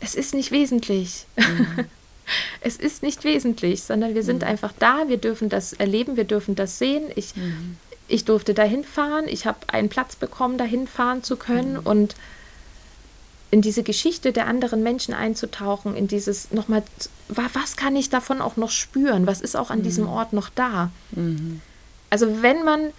es ist nicht wesentlich. Mhm. es ist nicht wesentlich, sondern wir sind mhm. einfach da, wir dürfen das erleben, wir dürfen das sehen. Ich, mhm. Ich durfte dahin fahren, ich habe einen Platz bekommen, dahin fahren zu können mhm. und in diese Geschichte der anderen Menschen einzutauchen, in dieses nochmal, was kann ich davon auch noch spüren? Was ist auch an diesem mhm. Ort noch da? Mhm. Also wenn man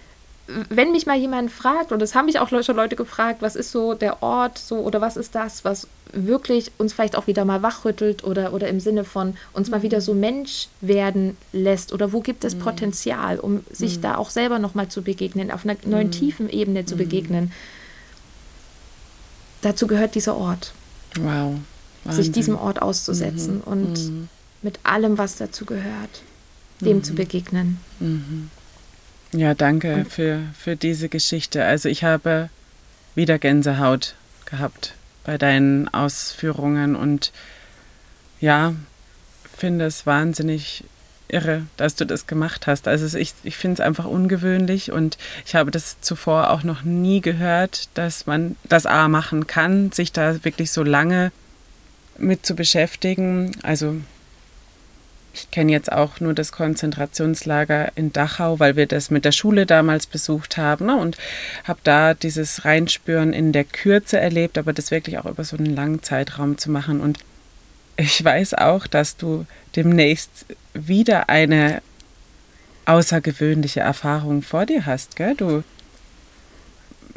wenn mich mal jemand fragt, und das haben mich auch schon Leute gefragt, was ist so der Ort so oder was ist das, was wirklich uns vielleicht auch wieder mal wachrüttelt oder, oder im Sinne von uns mal wieder so Mensch werden lässt oder wo gibt es mhm. Potenzial, um sich mhm. da auch selber nochmal zu begegnen, auf einer neuen mhm. tiefen Ebene zu mhm. begegnen. Dazu gehört dieser Ort. Wow. Wahnsinn. Sich diesem Ort auszusetzen mhm. und mhm. mit allem, was dazu gehört, dem zu begegnen. Ja, danke für, für diese Geschichte. Also ich habe wieder Gänsehaut gehabt bei deinen Ausführungen und ja, finde es wahnsinnig irre, dass du das gemacht hast. Also ich, ich finde es einfach ungewöhnlich und ich habe das zuvor auch noch nie gehört, dass man das A machen kann, sich da wirklich so lange mit zu beschäftigen. Also ich kenne jetzt auch nur das Konzentrationslager in Dachau, weil wir das mit der Schule damals besucht haben ne? und habe da dieses Reinspüren in der Kürze erlebt, aber das wirklich auch über so einen langen Zeitraum zu machen. Und ich weiß auch, dass du demnächst wieder eine außergewöhnliche Erfahrung vor dir hast. Gell? Du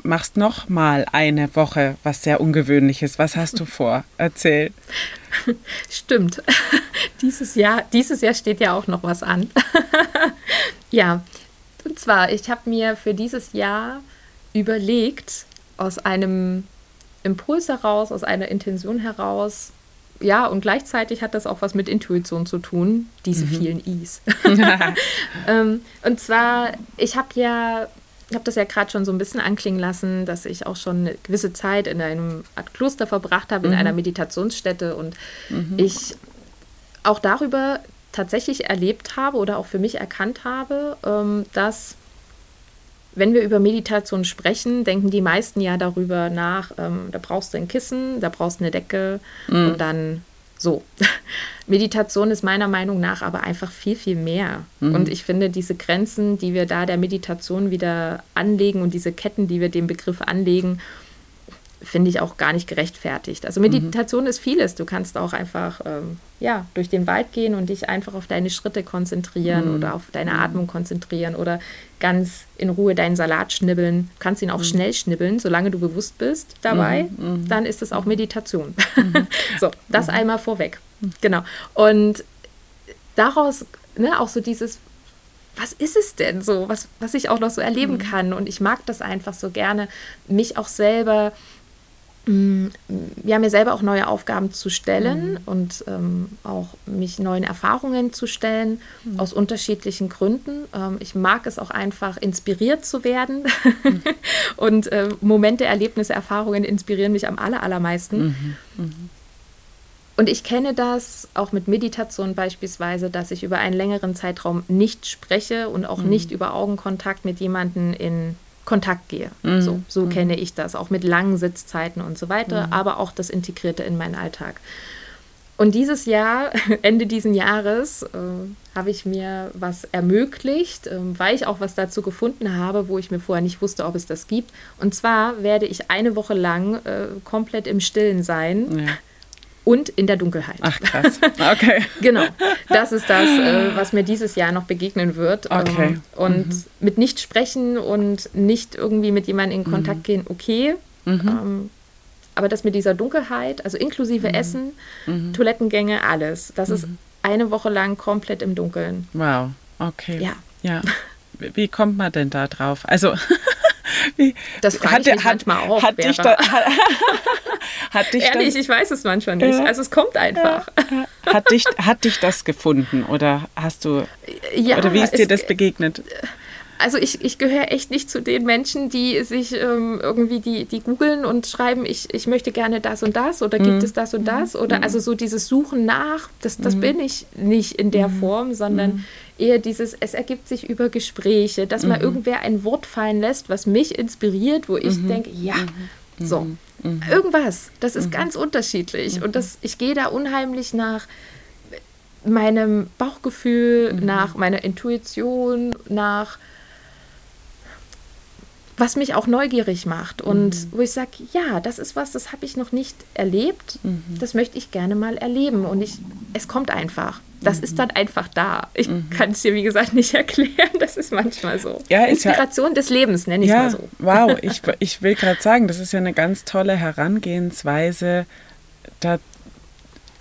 machst noch mal eine Woche was sehr Ungewöhnliches. Was hast du vor? Erzähl. Stimmt. Dieses Jahr, dieses Jahr steht ja auch noch was an. ja, und zwar, ich habe mir für dieses Jahr überlegt, aus einem Impuls heraus, aus einer Intention heraus, ja, und gleichzeitig hat das auch was mit Intuition zu tun, diese mhm. vielen Is. ähm, und zwar, ich habe ja ich habe das ja gerade schon so ein bisschen anklingen lassen, dass ich auch schon eine gewisse Zeit in einem Art Kloster verbracht habe, in mhm. einer Meditationsstätte und mhm. ich auch darüber tatsächlich erlebt habe oder auch für mich erkannt habe, ähm, dass wenn wir über Meditation sprechen, denken die meisten ja darüber nach, ähm, da brauchst du ein Kissen, da brauchst du eine Decke mhm. und dann so. Meditation ist meiner Meinung nach aber einfach viel, viel mehr. Mhm. Und ich finde, diese Grenzen, die wir da der Meditation wieder anlegen und diese Ketten, die wir dem Begriff anlegen, finde ich auch gar nicht gerechtfertigt. Also Meditation mhm. ist vieles. Du kannst auch einfach ähm, ja, durch den Wald gehen und dich einfach auf deine Schritte konzentrieren mhm. oder auf deine mhm. Atmung konzentrieren oder ganz in Ruhe deinen Salat schnibbeln. Du kannst ihn auch mhm. schnell schnibbeln, solange du bewusst bist dabei. Mhm. Mhm. Dann ist es auch Meditation. so, das einmal vorweg. Genau. Und daraus ne, auch so dieses, was ist es denn so, was, was ich auch noch so erleben kann. Und ich mag das einfach so gerne, mich auch selber ja, mir selber auch neue Aufgaben zu stellen mhm. und ähm, auch mich neuen Erfahrungen zu stellen, mhm. aus unterschiedlichen Gründen. Ähm, ich mag es auch einfach, inspiriert zu werden. Mhm. und äh, Momente, Erlebnisse, Erfahrungen inspirieren mich am aller, allermeisten. Mhm. Mhm. Und ich kenne das auch mit Meditation beispielsweise, dass ich über einen längeren Zeitraum nicht spreche und auch mhm. nicht über Augenkontakt mit jemandem in Kontakt gehe. Mhm. So, so mhm. kenne ich das, auch mit langen Sitzzeiten und so weiter, mhm. aber auch das Integrierte in meinen Alltag. Und dieses Jahr, Ende diesen Jahres, äh, habe ich mir was ermöglicht, äh, weil ich auch was dazu gefunden habe, wo ich mir vorher nicht wusste, ob es das gibt. Und zwar werde ich eine Woche lang äh, komplett im Stillen sein. Ja und in der Dunkelheit. Ach krass. Okay. genau. Das ist das, äh, was mir dieses Jahr noch begegnen wird. Okay. Ähm, und mhm. mit nicht sprechen und nicht irgendwie mit jemandem in Kontakt mhm. gehen, okay. Mhm. Ähm, aber das mit dieser Dunkelheit, also inklusive mhm. Essen, mhm. Toilettengänge, alles, das ist mhm. eine Woche lang komplett im Dunkeln. Wow. Okay. Ja. Ja. Wie kommt man denn da drauf? Also Wie, das frage ich mich hat, manchmal auch. Hat dich, da, hat, hat dich Ehrlich, dann, ich weiß es manchmal nicht. Also es kommt einfach. Hat, dich, hat dich das gefunden oder hast du ja, oder wie ist dir das begegnet? Also ich, ich gehöre echt nicht zu den Menschen, die sich ähm, irgendwie die, die googeln und schreiben, ich, ich möchte gerne das und das oder gibt mhm. es das und mhm. das oder mhm. also so dieses Suchen nach, das, das mhm. bin ich nicht in der mhm. Form, sondern mhm eher dieses, es ergibt sich über Gespräche, dass mhm. mal irgendwer ein Wort fallen lässt, was mich inspiriert, wo ich mhm. denke, ja, mhm. so, Mhm. Irgendwas. Das ist mhm. ganz unterschiedlich. Und das, ich gehe da unheimlich nach meinem Bauchgefühl, mhm. nach meiner Intuition, nach was mich auch neugierig macht und mhm. wo ich sage, ja, das ist was, das habe ich noch nicht erlebt, mhm. das möchte ich gerne mal erleben und ich, es kommt einfach. Das mhm. ist dann einfach da. Ich mhm. kann es dir, wie gesagt, nicht erklären. Das ist manchmal so. Ja, Inspiration ja, des Lebens, nenne ich es ja, mal so. Wow, ich, ich will gerade sagen, das ist ja eine ganz tolle Herangehensweise, da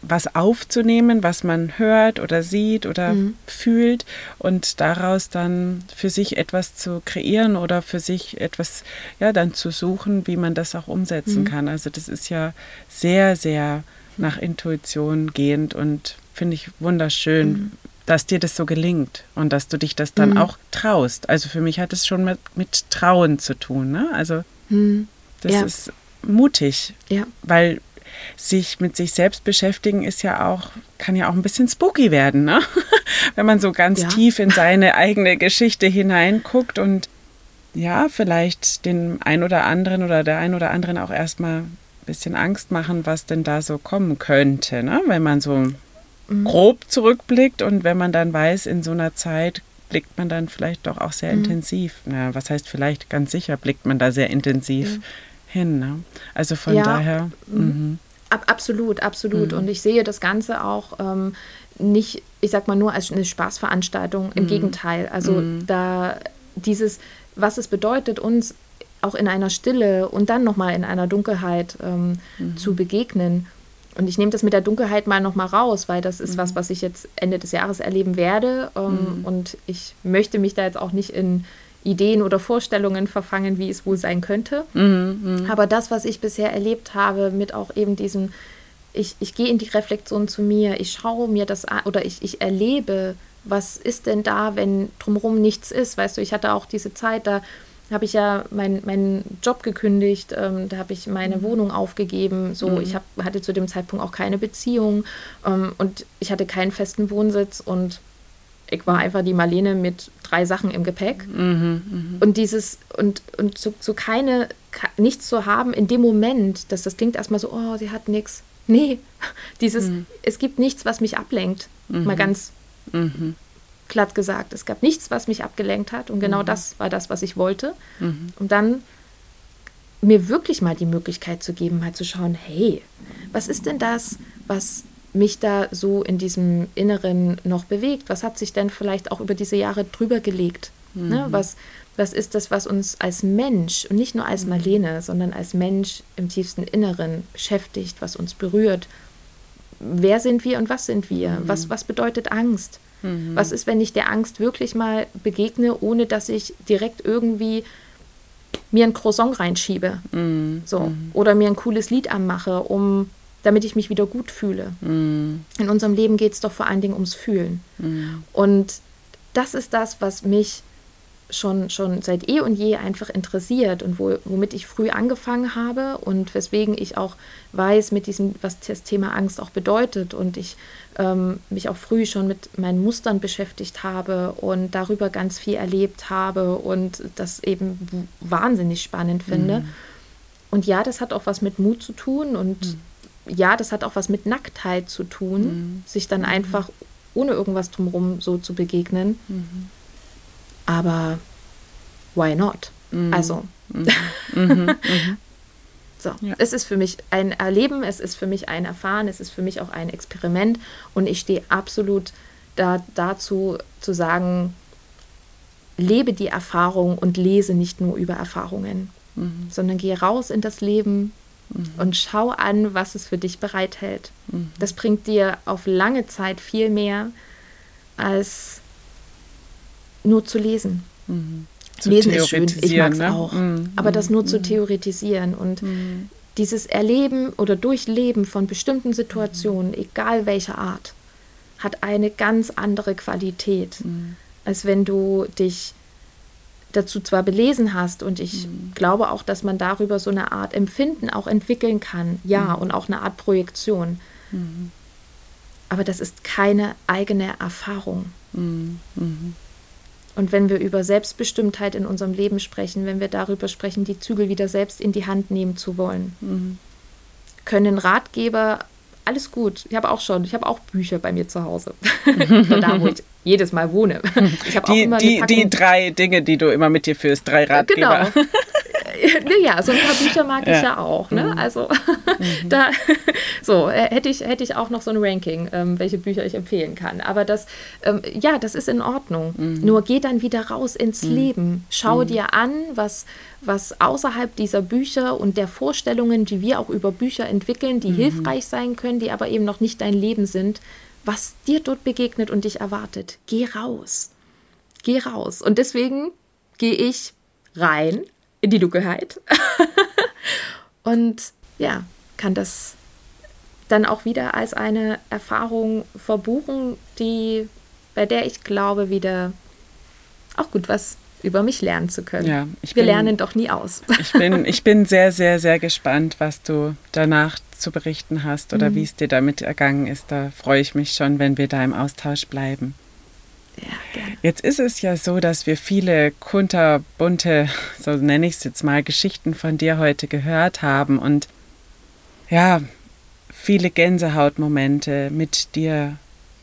was aufzunehmen, was man hört oder sieht oder mhm. fühlt und daraus dann für sich etwas zu kreieren oder für sich etwas, ja, dann zu suchen, wie man das auch umsetzen mhm. kann. Also das ist ja sehr, sehr nach Intuition gehend und finde ich wunderschön, mhm. dass dir das so gelingt und dass du dich das dann mhm. auch traust. Also für mich hat es schon mit, mit Trauen zu tun. Ne? Also mhm. das ja. ist mutig, ja. weil sich mit sich selbst beschäftigen ist ja auch, kann ja auch ein bisschen spooky werden, ne? wenn man so ganz ja. tief in seine eigene Geschichte hineinguckt und ja, vielleicht den ein oder anderen oder der ein oder anderen auch erstmal bisschen Angst machen, was denn da so kommen könnte, ne? wenn man so mhm. grob zurückblickt und wenn man dann weiß, in so einer Zeit blickt man dann vielleicht doch auch sehr mhm. intensiv. Na, was heißt vielleicht? Ganz sicher blickt man da sehr intensiv mhm. hin. Ne? Also von ja. daher. Mhm. mhm. Ab, absolut, absolut. Mhm. Und ich sehe das Ganze auch ähm, nicht, ich sag mal, nur als eine Spaßveranstaltung. Im. Gegenteil. Also da dieses, was es bedeutet, uns auch in einer Stille und dann nochmal in einer Dunkelheit ähm, mhm. zu begegnen. Und ich nehme das mit der Dunkelheit mal nochmal raus, weil das ist was, mhm. was ich jetzt Ende des Jahres erleben werde. Ähm, mhm. Und ich möchte mich da jetzt auch nicht in Ideen oder Vorstellungen verfangen, wie es wohl sein könnte. Mhm, mh. Aber das, was ich bisher erlebt habe, mit auch eben diesem, ich, ich gehe in die Reflexion zu mir, ich schaue mir das an oder ich, ich erlebe, was ist denn da, wenn drumherum nichts ist. Weißt du, ich hatte auch diese Zeit, da habe ich ja meinen mein Job gekündigt, ähm, da habe ich meine mhm. Wohnung aufgegeben. So, mhm. ich hab, hatte zu dem Zeitpunkt auch keine Beziehung ähm, und ich hatte keinen festen Wohnsitz und ich war einfach die Marlene mit drei Sachen im Gepäck. Mhm, mh. Und dieses, und, und so, so keine, nichts zu haben in dem Moment, dass das klingt erstmal so, oh, sie hat nichts. Nee, dieses, mhm. es gibt nichts, was mich ablenkt. Mhm. Mal ganz mhm. Glatt gesagt. Es gab nichts, was mich abgelenkt hat. Und genau mhm. das war das, was ich wollte. Mhm. Und dann mir wirklich mal die Möglichkeit zu geben, mal zu schauen, hey, was ist denn das, was mich da so in diesem Inneren noch bewegt? Was hat sich denn vielleicht auch über diese Jahre drüber gelegt? Ne? Mhm. Ne? Was, was ist das, was uns als Mensch und nicht nur als mhm. Marlene, sondern als Mensch im tiefsten Inneren beschäftigt, was uns berührt? Wer sind wir und was sind wir? Mhm. Was, was bedeutet Angst? Mhm. Was ist, wenn ich der Angst wirklich mal begegne, ohne dass ich direkt irgendwie mir ein Croissant reinschiebe? Mhm. So. Mhm. Oder mir ein cooles Lied anmache, um damit ich mich wieder gut fühle. Mm. In unserem Leben geht es doch vor allen Dingen ums Fühlen. Mm. Und das ist das, was mich schon, schon seit eh und je einfach interessiert und wo, womit ich früh angefangen habe und weswegen ich auch weiß, mit diesem, was das Thema Angst auch bedeutet und ich ähm, mich auch früh schon mit meinen Mustern beschäftigt habe und darüber ganz viel erlebt habe und das eben wahnsinnig spannend finde. Mm. Und ja, das hat auch was mit Mut zu tun und mm ja, das hat auch was mit Nacktheit zu tun, mhm. sich dann einfach ohne irgendwas drumherum so zu begegnen. Mhm. Aber why not? Mhm. Also. Mhm. Mhm. Mhm. so, ja. es ist für mich ein Erleben, es ist für mich ein Erfahren, es ist für mich auch ein Experiment und ich stehe absolut da, dazu zu sagen, lebe die Erfahrung und lese nicht nur über Erfahrungen, sondern gehe raus in das Leben, mhm. und schau an, was es für dich bereithält. Mhm. Das bringt dir auf lange Zeit viel mehr als nur zu lesen. Mhm. Zu lesen ist schön, ich mag es ne? auch. Mhm. Aber das nur zu mhm. theoretisieren und mhm. dieses Erleben oder Durchleben von bestimmten Situationen, egal welcher Art, hat eine ganz andere Qualität, als wenn du dich dazu zwar belesen hast und ich mhm. glaube auch, dass man darüber so eine Art Empfinden auch entwickeln kann, ja, mhm. und auch eine Art Projektion. Mhm. Aber das ist keine eigene Erfahrung. Und wenn wir über Selbstbestimmtheit in unserem Leben sprechen, wenn wir darüber sprechen, die Zügel wieder selbst in die Hand nehmen zu wollen, mhm. können Ratgeber alles gut. Ich habe auch schon, ich habe auch Bücher bei mir zu Hause. da, wo ich jedes Mal wohne. Ich die, auch immer die, die drei Dinge, die du immer mit dir führst, drei Ratgeber. Genau. ja, so ein paar Bücher mag ja. ich ja auch. Ne? Mhm. Also mhm. da so äh, hätte ich, hätte ich auch noch so ein Ranking, ähm, welche Bücher ich empfehlen kann. Aber das, ähm, ja, das ist in Ordnung. Mhm. Nur geh dann wieder raus ins mhm. Leben. Schau mhm. dir an, was, was außerhalb dieser Bücher und der Vorstellungen, die wir auch über Bücher entwickeln, die mhm. hilfreich sein können, die aber eben noch nicht dein Leben sind, was dir dort begegnet und dich erwartet. Geh raus. Geh raus. Und deswegen gehe ich rein in die Dunkelheit und ja, kann das dann auch wieder als eine Erfahrung verbuchen, die bei der ich glaube, wieder auch gut was über mich lernen zu können. Ja, Wir bin, lernen doch nie aus. Ich bin, ich bin sehr, sehr, sehr gespannt, was du danach zu berichten hast oder mhm. wie es dir damit ergangen ist. Da freue ich mich schon, wenn wir da im Austausch bleiben. Ja. Jetzt ist es ja so, dass wir viele kunterbunte, so nenne ich es jetzt mal, Geschichten von dir heute gehört haben und ja, viele Gänsehautmomente mit dir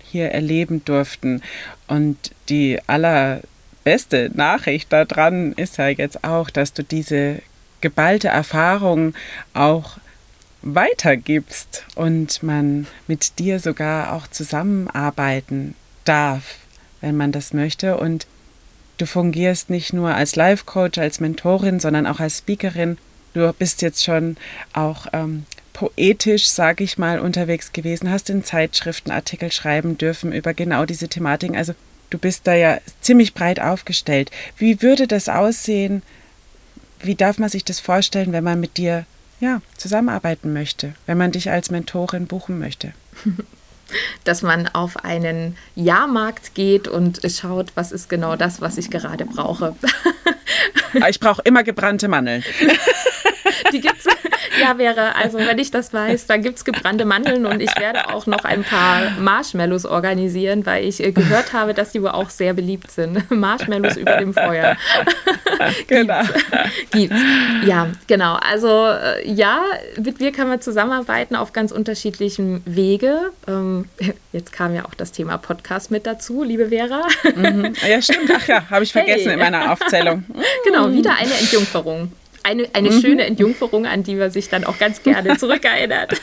hier erleben durften. Und die allerbeste Nachricht daran ist ja jetzt auch, dass du diese geballte Erfahrung auch weitergibst und man mit dir sogar auch zusammenarbeiten darf wenn man das möchte. Und du fungierst nicht nur als Life-Coach, als Mentorin, sondern auch als Speakerin. Du bist jetzt schon auch ähm, poetisch, sage ich mal, unterwegs gewesen, hast in Zeitschriften Artikel schreiben dürfen über genau diese Thematiken. Also du bist da ja ziemlich breit aufgestellt. Wie würde das aussehen? Wie darf man sich das vorstellen, wenn man mit dir ja, zusammenarbeiten möchte, wenn man dich als Mentorin buchen möchte? dass man auf einen Jahrmarkt geht und schaut, was ist genau das, was ich gerade brauche. Ah, ich brauche immer gebrannte Mandeln. Gibt's. Ja, wäre, also wenn ich das weiß, dann gibt es gebrannte Mandeln und ich werde auch noch ein paar Marshmallows organisieren, weil ich äh, gehört habe, dass die wohl auch sehr beliebt sind. Marshmallows über dem Feuer. Genau. Gibt's. Ja, genau. Also äh, ja, mit mir kann man zusammenarbeiten auf ganz unterschiedlichen Wege. Ähm, jetzt kam ja auch das Thema Podcast mit dazu, liebe Vera. Mhm. Ja, stimmt. Ach ja, habe ich vergessen hey. in meiner Aufzählung. Genau, wieder eine Entjungferung eine, eine mhm. schöne Entjungferung, an die man sich dann auch ganz gerne zurückerinnert.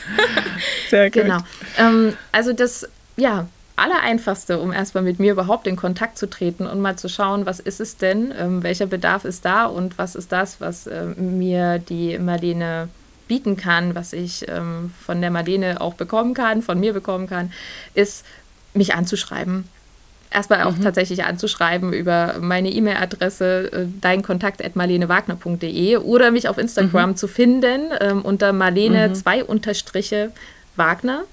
Sehr gut. Genau. Ähm, also das, ja, Allereinfachste, um erstmal mit mir überhaupt in Kontakt zu treten und mal zu schauen, was ist es denn, ähm, welcher Bedarf ist da und was ist das, was äh, mir die Marlene bieten kann, was ich ähm, von der Marlene auch bekommen kann, von mir bekommen kann, ist mich anzuschreiben erstmal auch mhm. tatsächlich anzuschreiben über meine E-Mail-Adresse äh, deinkontakt.marlenewagner.de oder mich auf Instagram mhm. zu finden ähm, unter Marlene mhm. zwei Unterstriche Wagner.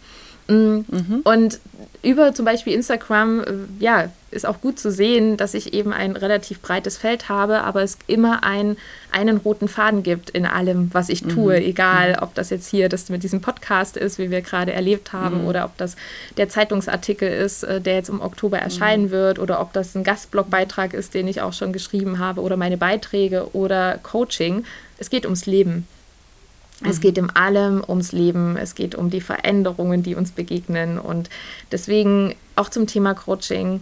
Mhm. Und über zum Beispiel Instagram, äh, ja, ist auch gut zu sehen, dass ich eben ein relativ breites Feld habe, aber es immer ein, einen roten Faden gibt in allem, was ich tue. Mhm. Egal, mhm. ob das jetzt hier das mit diesem Podcast ist, wie wir gerade erlebt haben, mhm. oder ob das der Zeitungsartikel ist, äh, der jetzt im Oktober erscheinen mhm. wird, oder ob das ein Gastblogbeitrag ist, den ich auch schon geschrieben habe, oder meine Beiträge oder Coaching. Es geht ums Leben. Es geht in allem ums Leben, es geht um die Veränderungen, die uns begegnen. Und deswegen auch zum Thema Coaching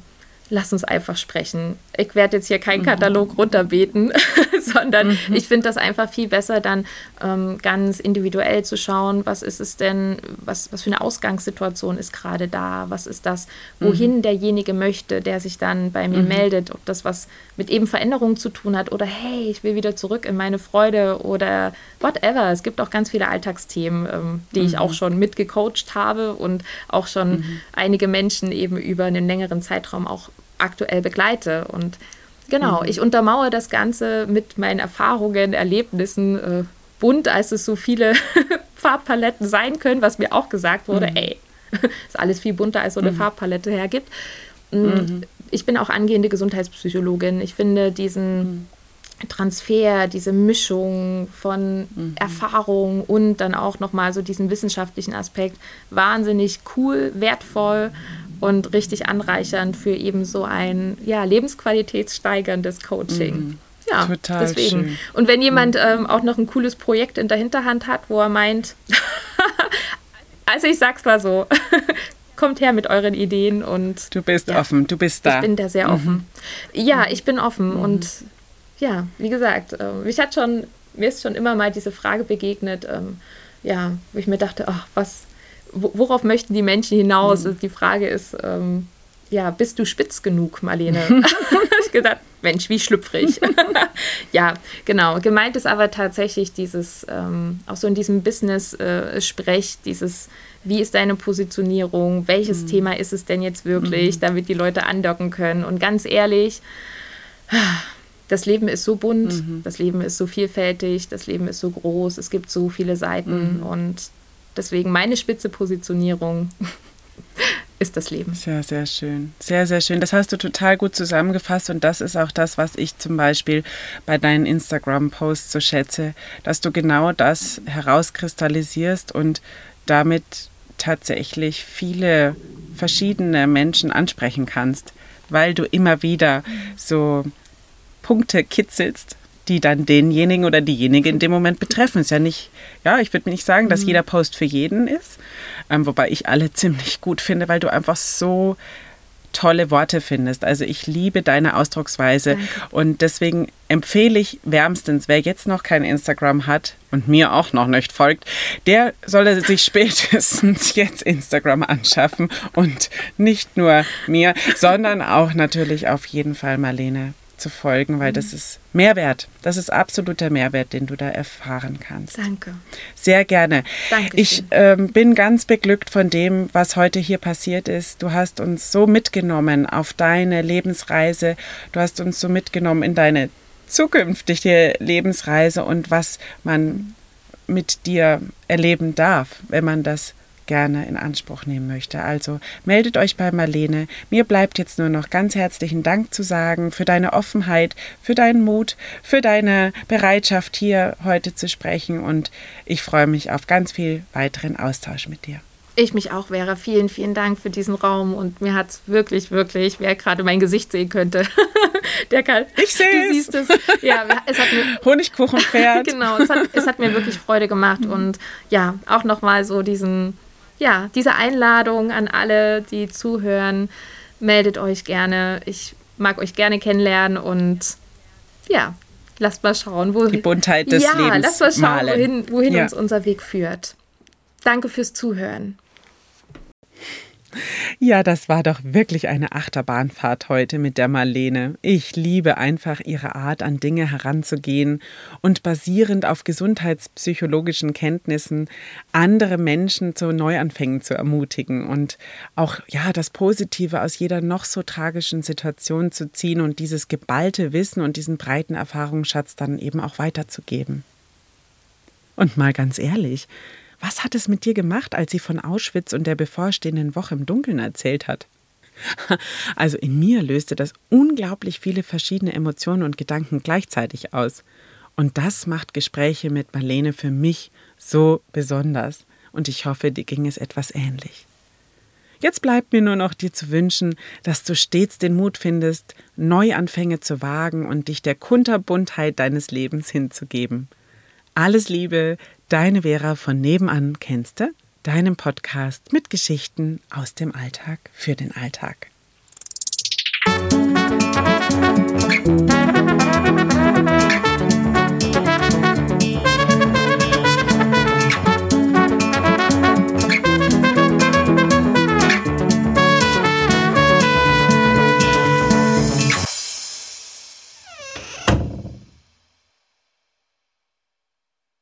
lass uns einfach sprechen. Ich werde jetzt hier keinen mhm. Katalog runterbeten, sondern mhm. ich finde das einfach viel besser, dann ähm, ganz individuell zu schauen, was ist es denn, was, was für eine Ausgangssituation ist gerade da, was ist das, wohin mhm. derjenige möchte, der sich dann bei mir mhm. meldet, ob das was mit eben Veränderungen zu tun hat oder hey, ich will wieder zurück in meine Freude oder whatever. Es gibt auch ganz viele Alltagsthemen, ähm, die ich auch mhm. schon mitgecoacht habe und auch schon mhm. einige Menschen eben über einen längeren Zeitraum auch aktuell begleite. Und genau, mhm. ich untermauere das Ganze mit meinen Erfahrungen, Erlebnissen, äh, bunt, als es so viele Farbpaletten sein können, was mir auch gesagt wurde, mhm. ey, ist alles viel bunter, als so eine mhm. Farbpalette hergibt. Mm, mhm. Ich bin auch angehende Gesundheitspsychologin. Ich finde diesen mhm. Transfer, diese Mischung von mhm. Erfahrung und dann auch nochmal so diesen wissenschaftlichen Aspekt wahnsinnig cool, wertvoll und richtig anreichernd für eben so ein ja, lebensqualitätssteigerndes Coaching. Mhm. Ja, Total deswegen. Schön. Und wenn jemand ähm, auch noch ein cooles Projekt in der Hinterhand hat, wo er meint, also ich sag's mal so, kommt her mit euren Ideen und. Du bist ja, offen, du bist da. Ich bin da sehr offen. Mhm. Ja, ich bin offen mhm. und ja, wie gesagt, äh, mich hat schon, mir ist schon immer mal diese Frage begegnet, ähm, ja, wo ich mir dachte, ach, was, worauf möchten die Menschen hinaus? Mhm. Die Frage ist, ähm, ja, bist du spitz genug, Marlene? ich gedacht, Mensch, wie schlüpfrig. ja, genau. Gemeint ist aber tatsächlich dieses, ähm, auch so in diesem Business-Sprech, äh, dieses, wie ist deine Positionierung? Welches mhm. Thema ist es denn jetzt wirklich, mhm. damit die Leute andocken können? Und ganz ehrlich, das Leben ist so bunt, mhm. das Leben ist so vielfältig, das Leben ist so groß, es gibt so viele Seiten mhm. und deswegen meine spitze Positionierung ist das Leben. Sehr, sehr schön. Sehr, sehr schön. Das hast du total gut zusammengefasst und das ist auch das, was ich zum Beispiel bei deinen Instagram-Posts so schätze, dass du genau das herauskristallisierst und damit tatsächlich viele verschiedene Menschen ansprechen kannst, weil du immer wieder so Punkte kitzelst, die dann denjenigen oder diejenige in dem Moment betreffen. Ist ja nicht, ja, ich würde nicht sagen, dass mhm. jeder Post für jeden ist, ähm, wobei ich alle ziemlich gut finde, weil du einfach so tolle Worte findest. Also ich liebe deine Ausdrucksweise Danke. und deswegen empfehle ich wärmstens, wer jetzt noch kein Instagram hat und mir auch noch nicht folgt, der solle sich spätestens jetzt Instagram anschaffen und nicht nur mir, sondern auch natürlich auf jeden Fall Marlene zu folgen, weil das mhm. ist Mehrwert. Das ist absoluter Mehrwert, den du da erfahren kannst. Danke. Sehr gerne. Danke. Ich ähm, bin ganz beglückt von dem, was heute hier passiert ist. Du hast uns so mitgenommen auf deine Lebensreise. Du hast uns so mitgenommen in deine zukünftige Lebensreise und was man mit dir erleben darf, wenn man das gerne in Anspruch nehmen möchte. Also meldet euch bei Marlene. Mir bleibt jetzt nur noch ganz herzlichen Dank zu sagen für deine Offenheit, für deinen Mut, für deine Bereitschaft, hier heute zu sprechen und ich freue mich auf ganz viel weiteren Austausch mit dir. Ich mich auch, Vera. Vielen, vielen Dank für diesen Raum. Und mir hat es wirklich, wirklich, wer gerade mein Gesicht sehen könnte, der kann. Ich sehe es. Du siehst es. Ja, es hat mir, Honigkuchenpferd. genau, es hat, es hat mir wirklich Freude gemacht. Und ja, auch nochmal so diesen ja, diese Einladung an alle, die zuhören, meldet euch gerne. Ich mag euch gerne kennenlernen und ja, lasst mal schauen, wo die Buntheit des ja, Lebens. Lasst mal schauen, malen. wohin, wohin ja. uns unser Weg führt. Danke fürs Zuhören. Ja, das war doch wirklich eine Achterbahnfahrt heute mit der Marlene. Ich liebe einfach ihre Art, an Dinge heranzugehen und basierend auf gesundheitspsychologischen Kenntnissen andere Menschen zu Neuanfängen zu ermutigen und auch ja, das Positive aus jeder noch so tragischen Situation zu ziehen und dieses geballte Wissen und diesen breiten Erfahrungsschatz dann eben auch weiterzugeben. Und mal ganz ehrlich, was hat es mit dir gemacht, als sie von Auschwitz und der bevorstehenden Woche im Dunkeln erzählt hat? Also in mir löste das unglaublich viele verschiedene Emotionen und Gedanken gleichzeitig aus. Und das macht Gespräche mit Marlene für mich so besonders. Und ich hoffe, dir ging es etwas ähnlich. Jetzt bleibt mir nur noch dir zu wünschen, dass du stets den Mut findest, Neuanfänge zu wagen und dich der Kunterbuntheit deines Lebens hinzugeben. Alles Liebe, Deine Vera von nebenan kennst deinem Podcast mit Geschichten aus dem Alltag für den Alltag. Musik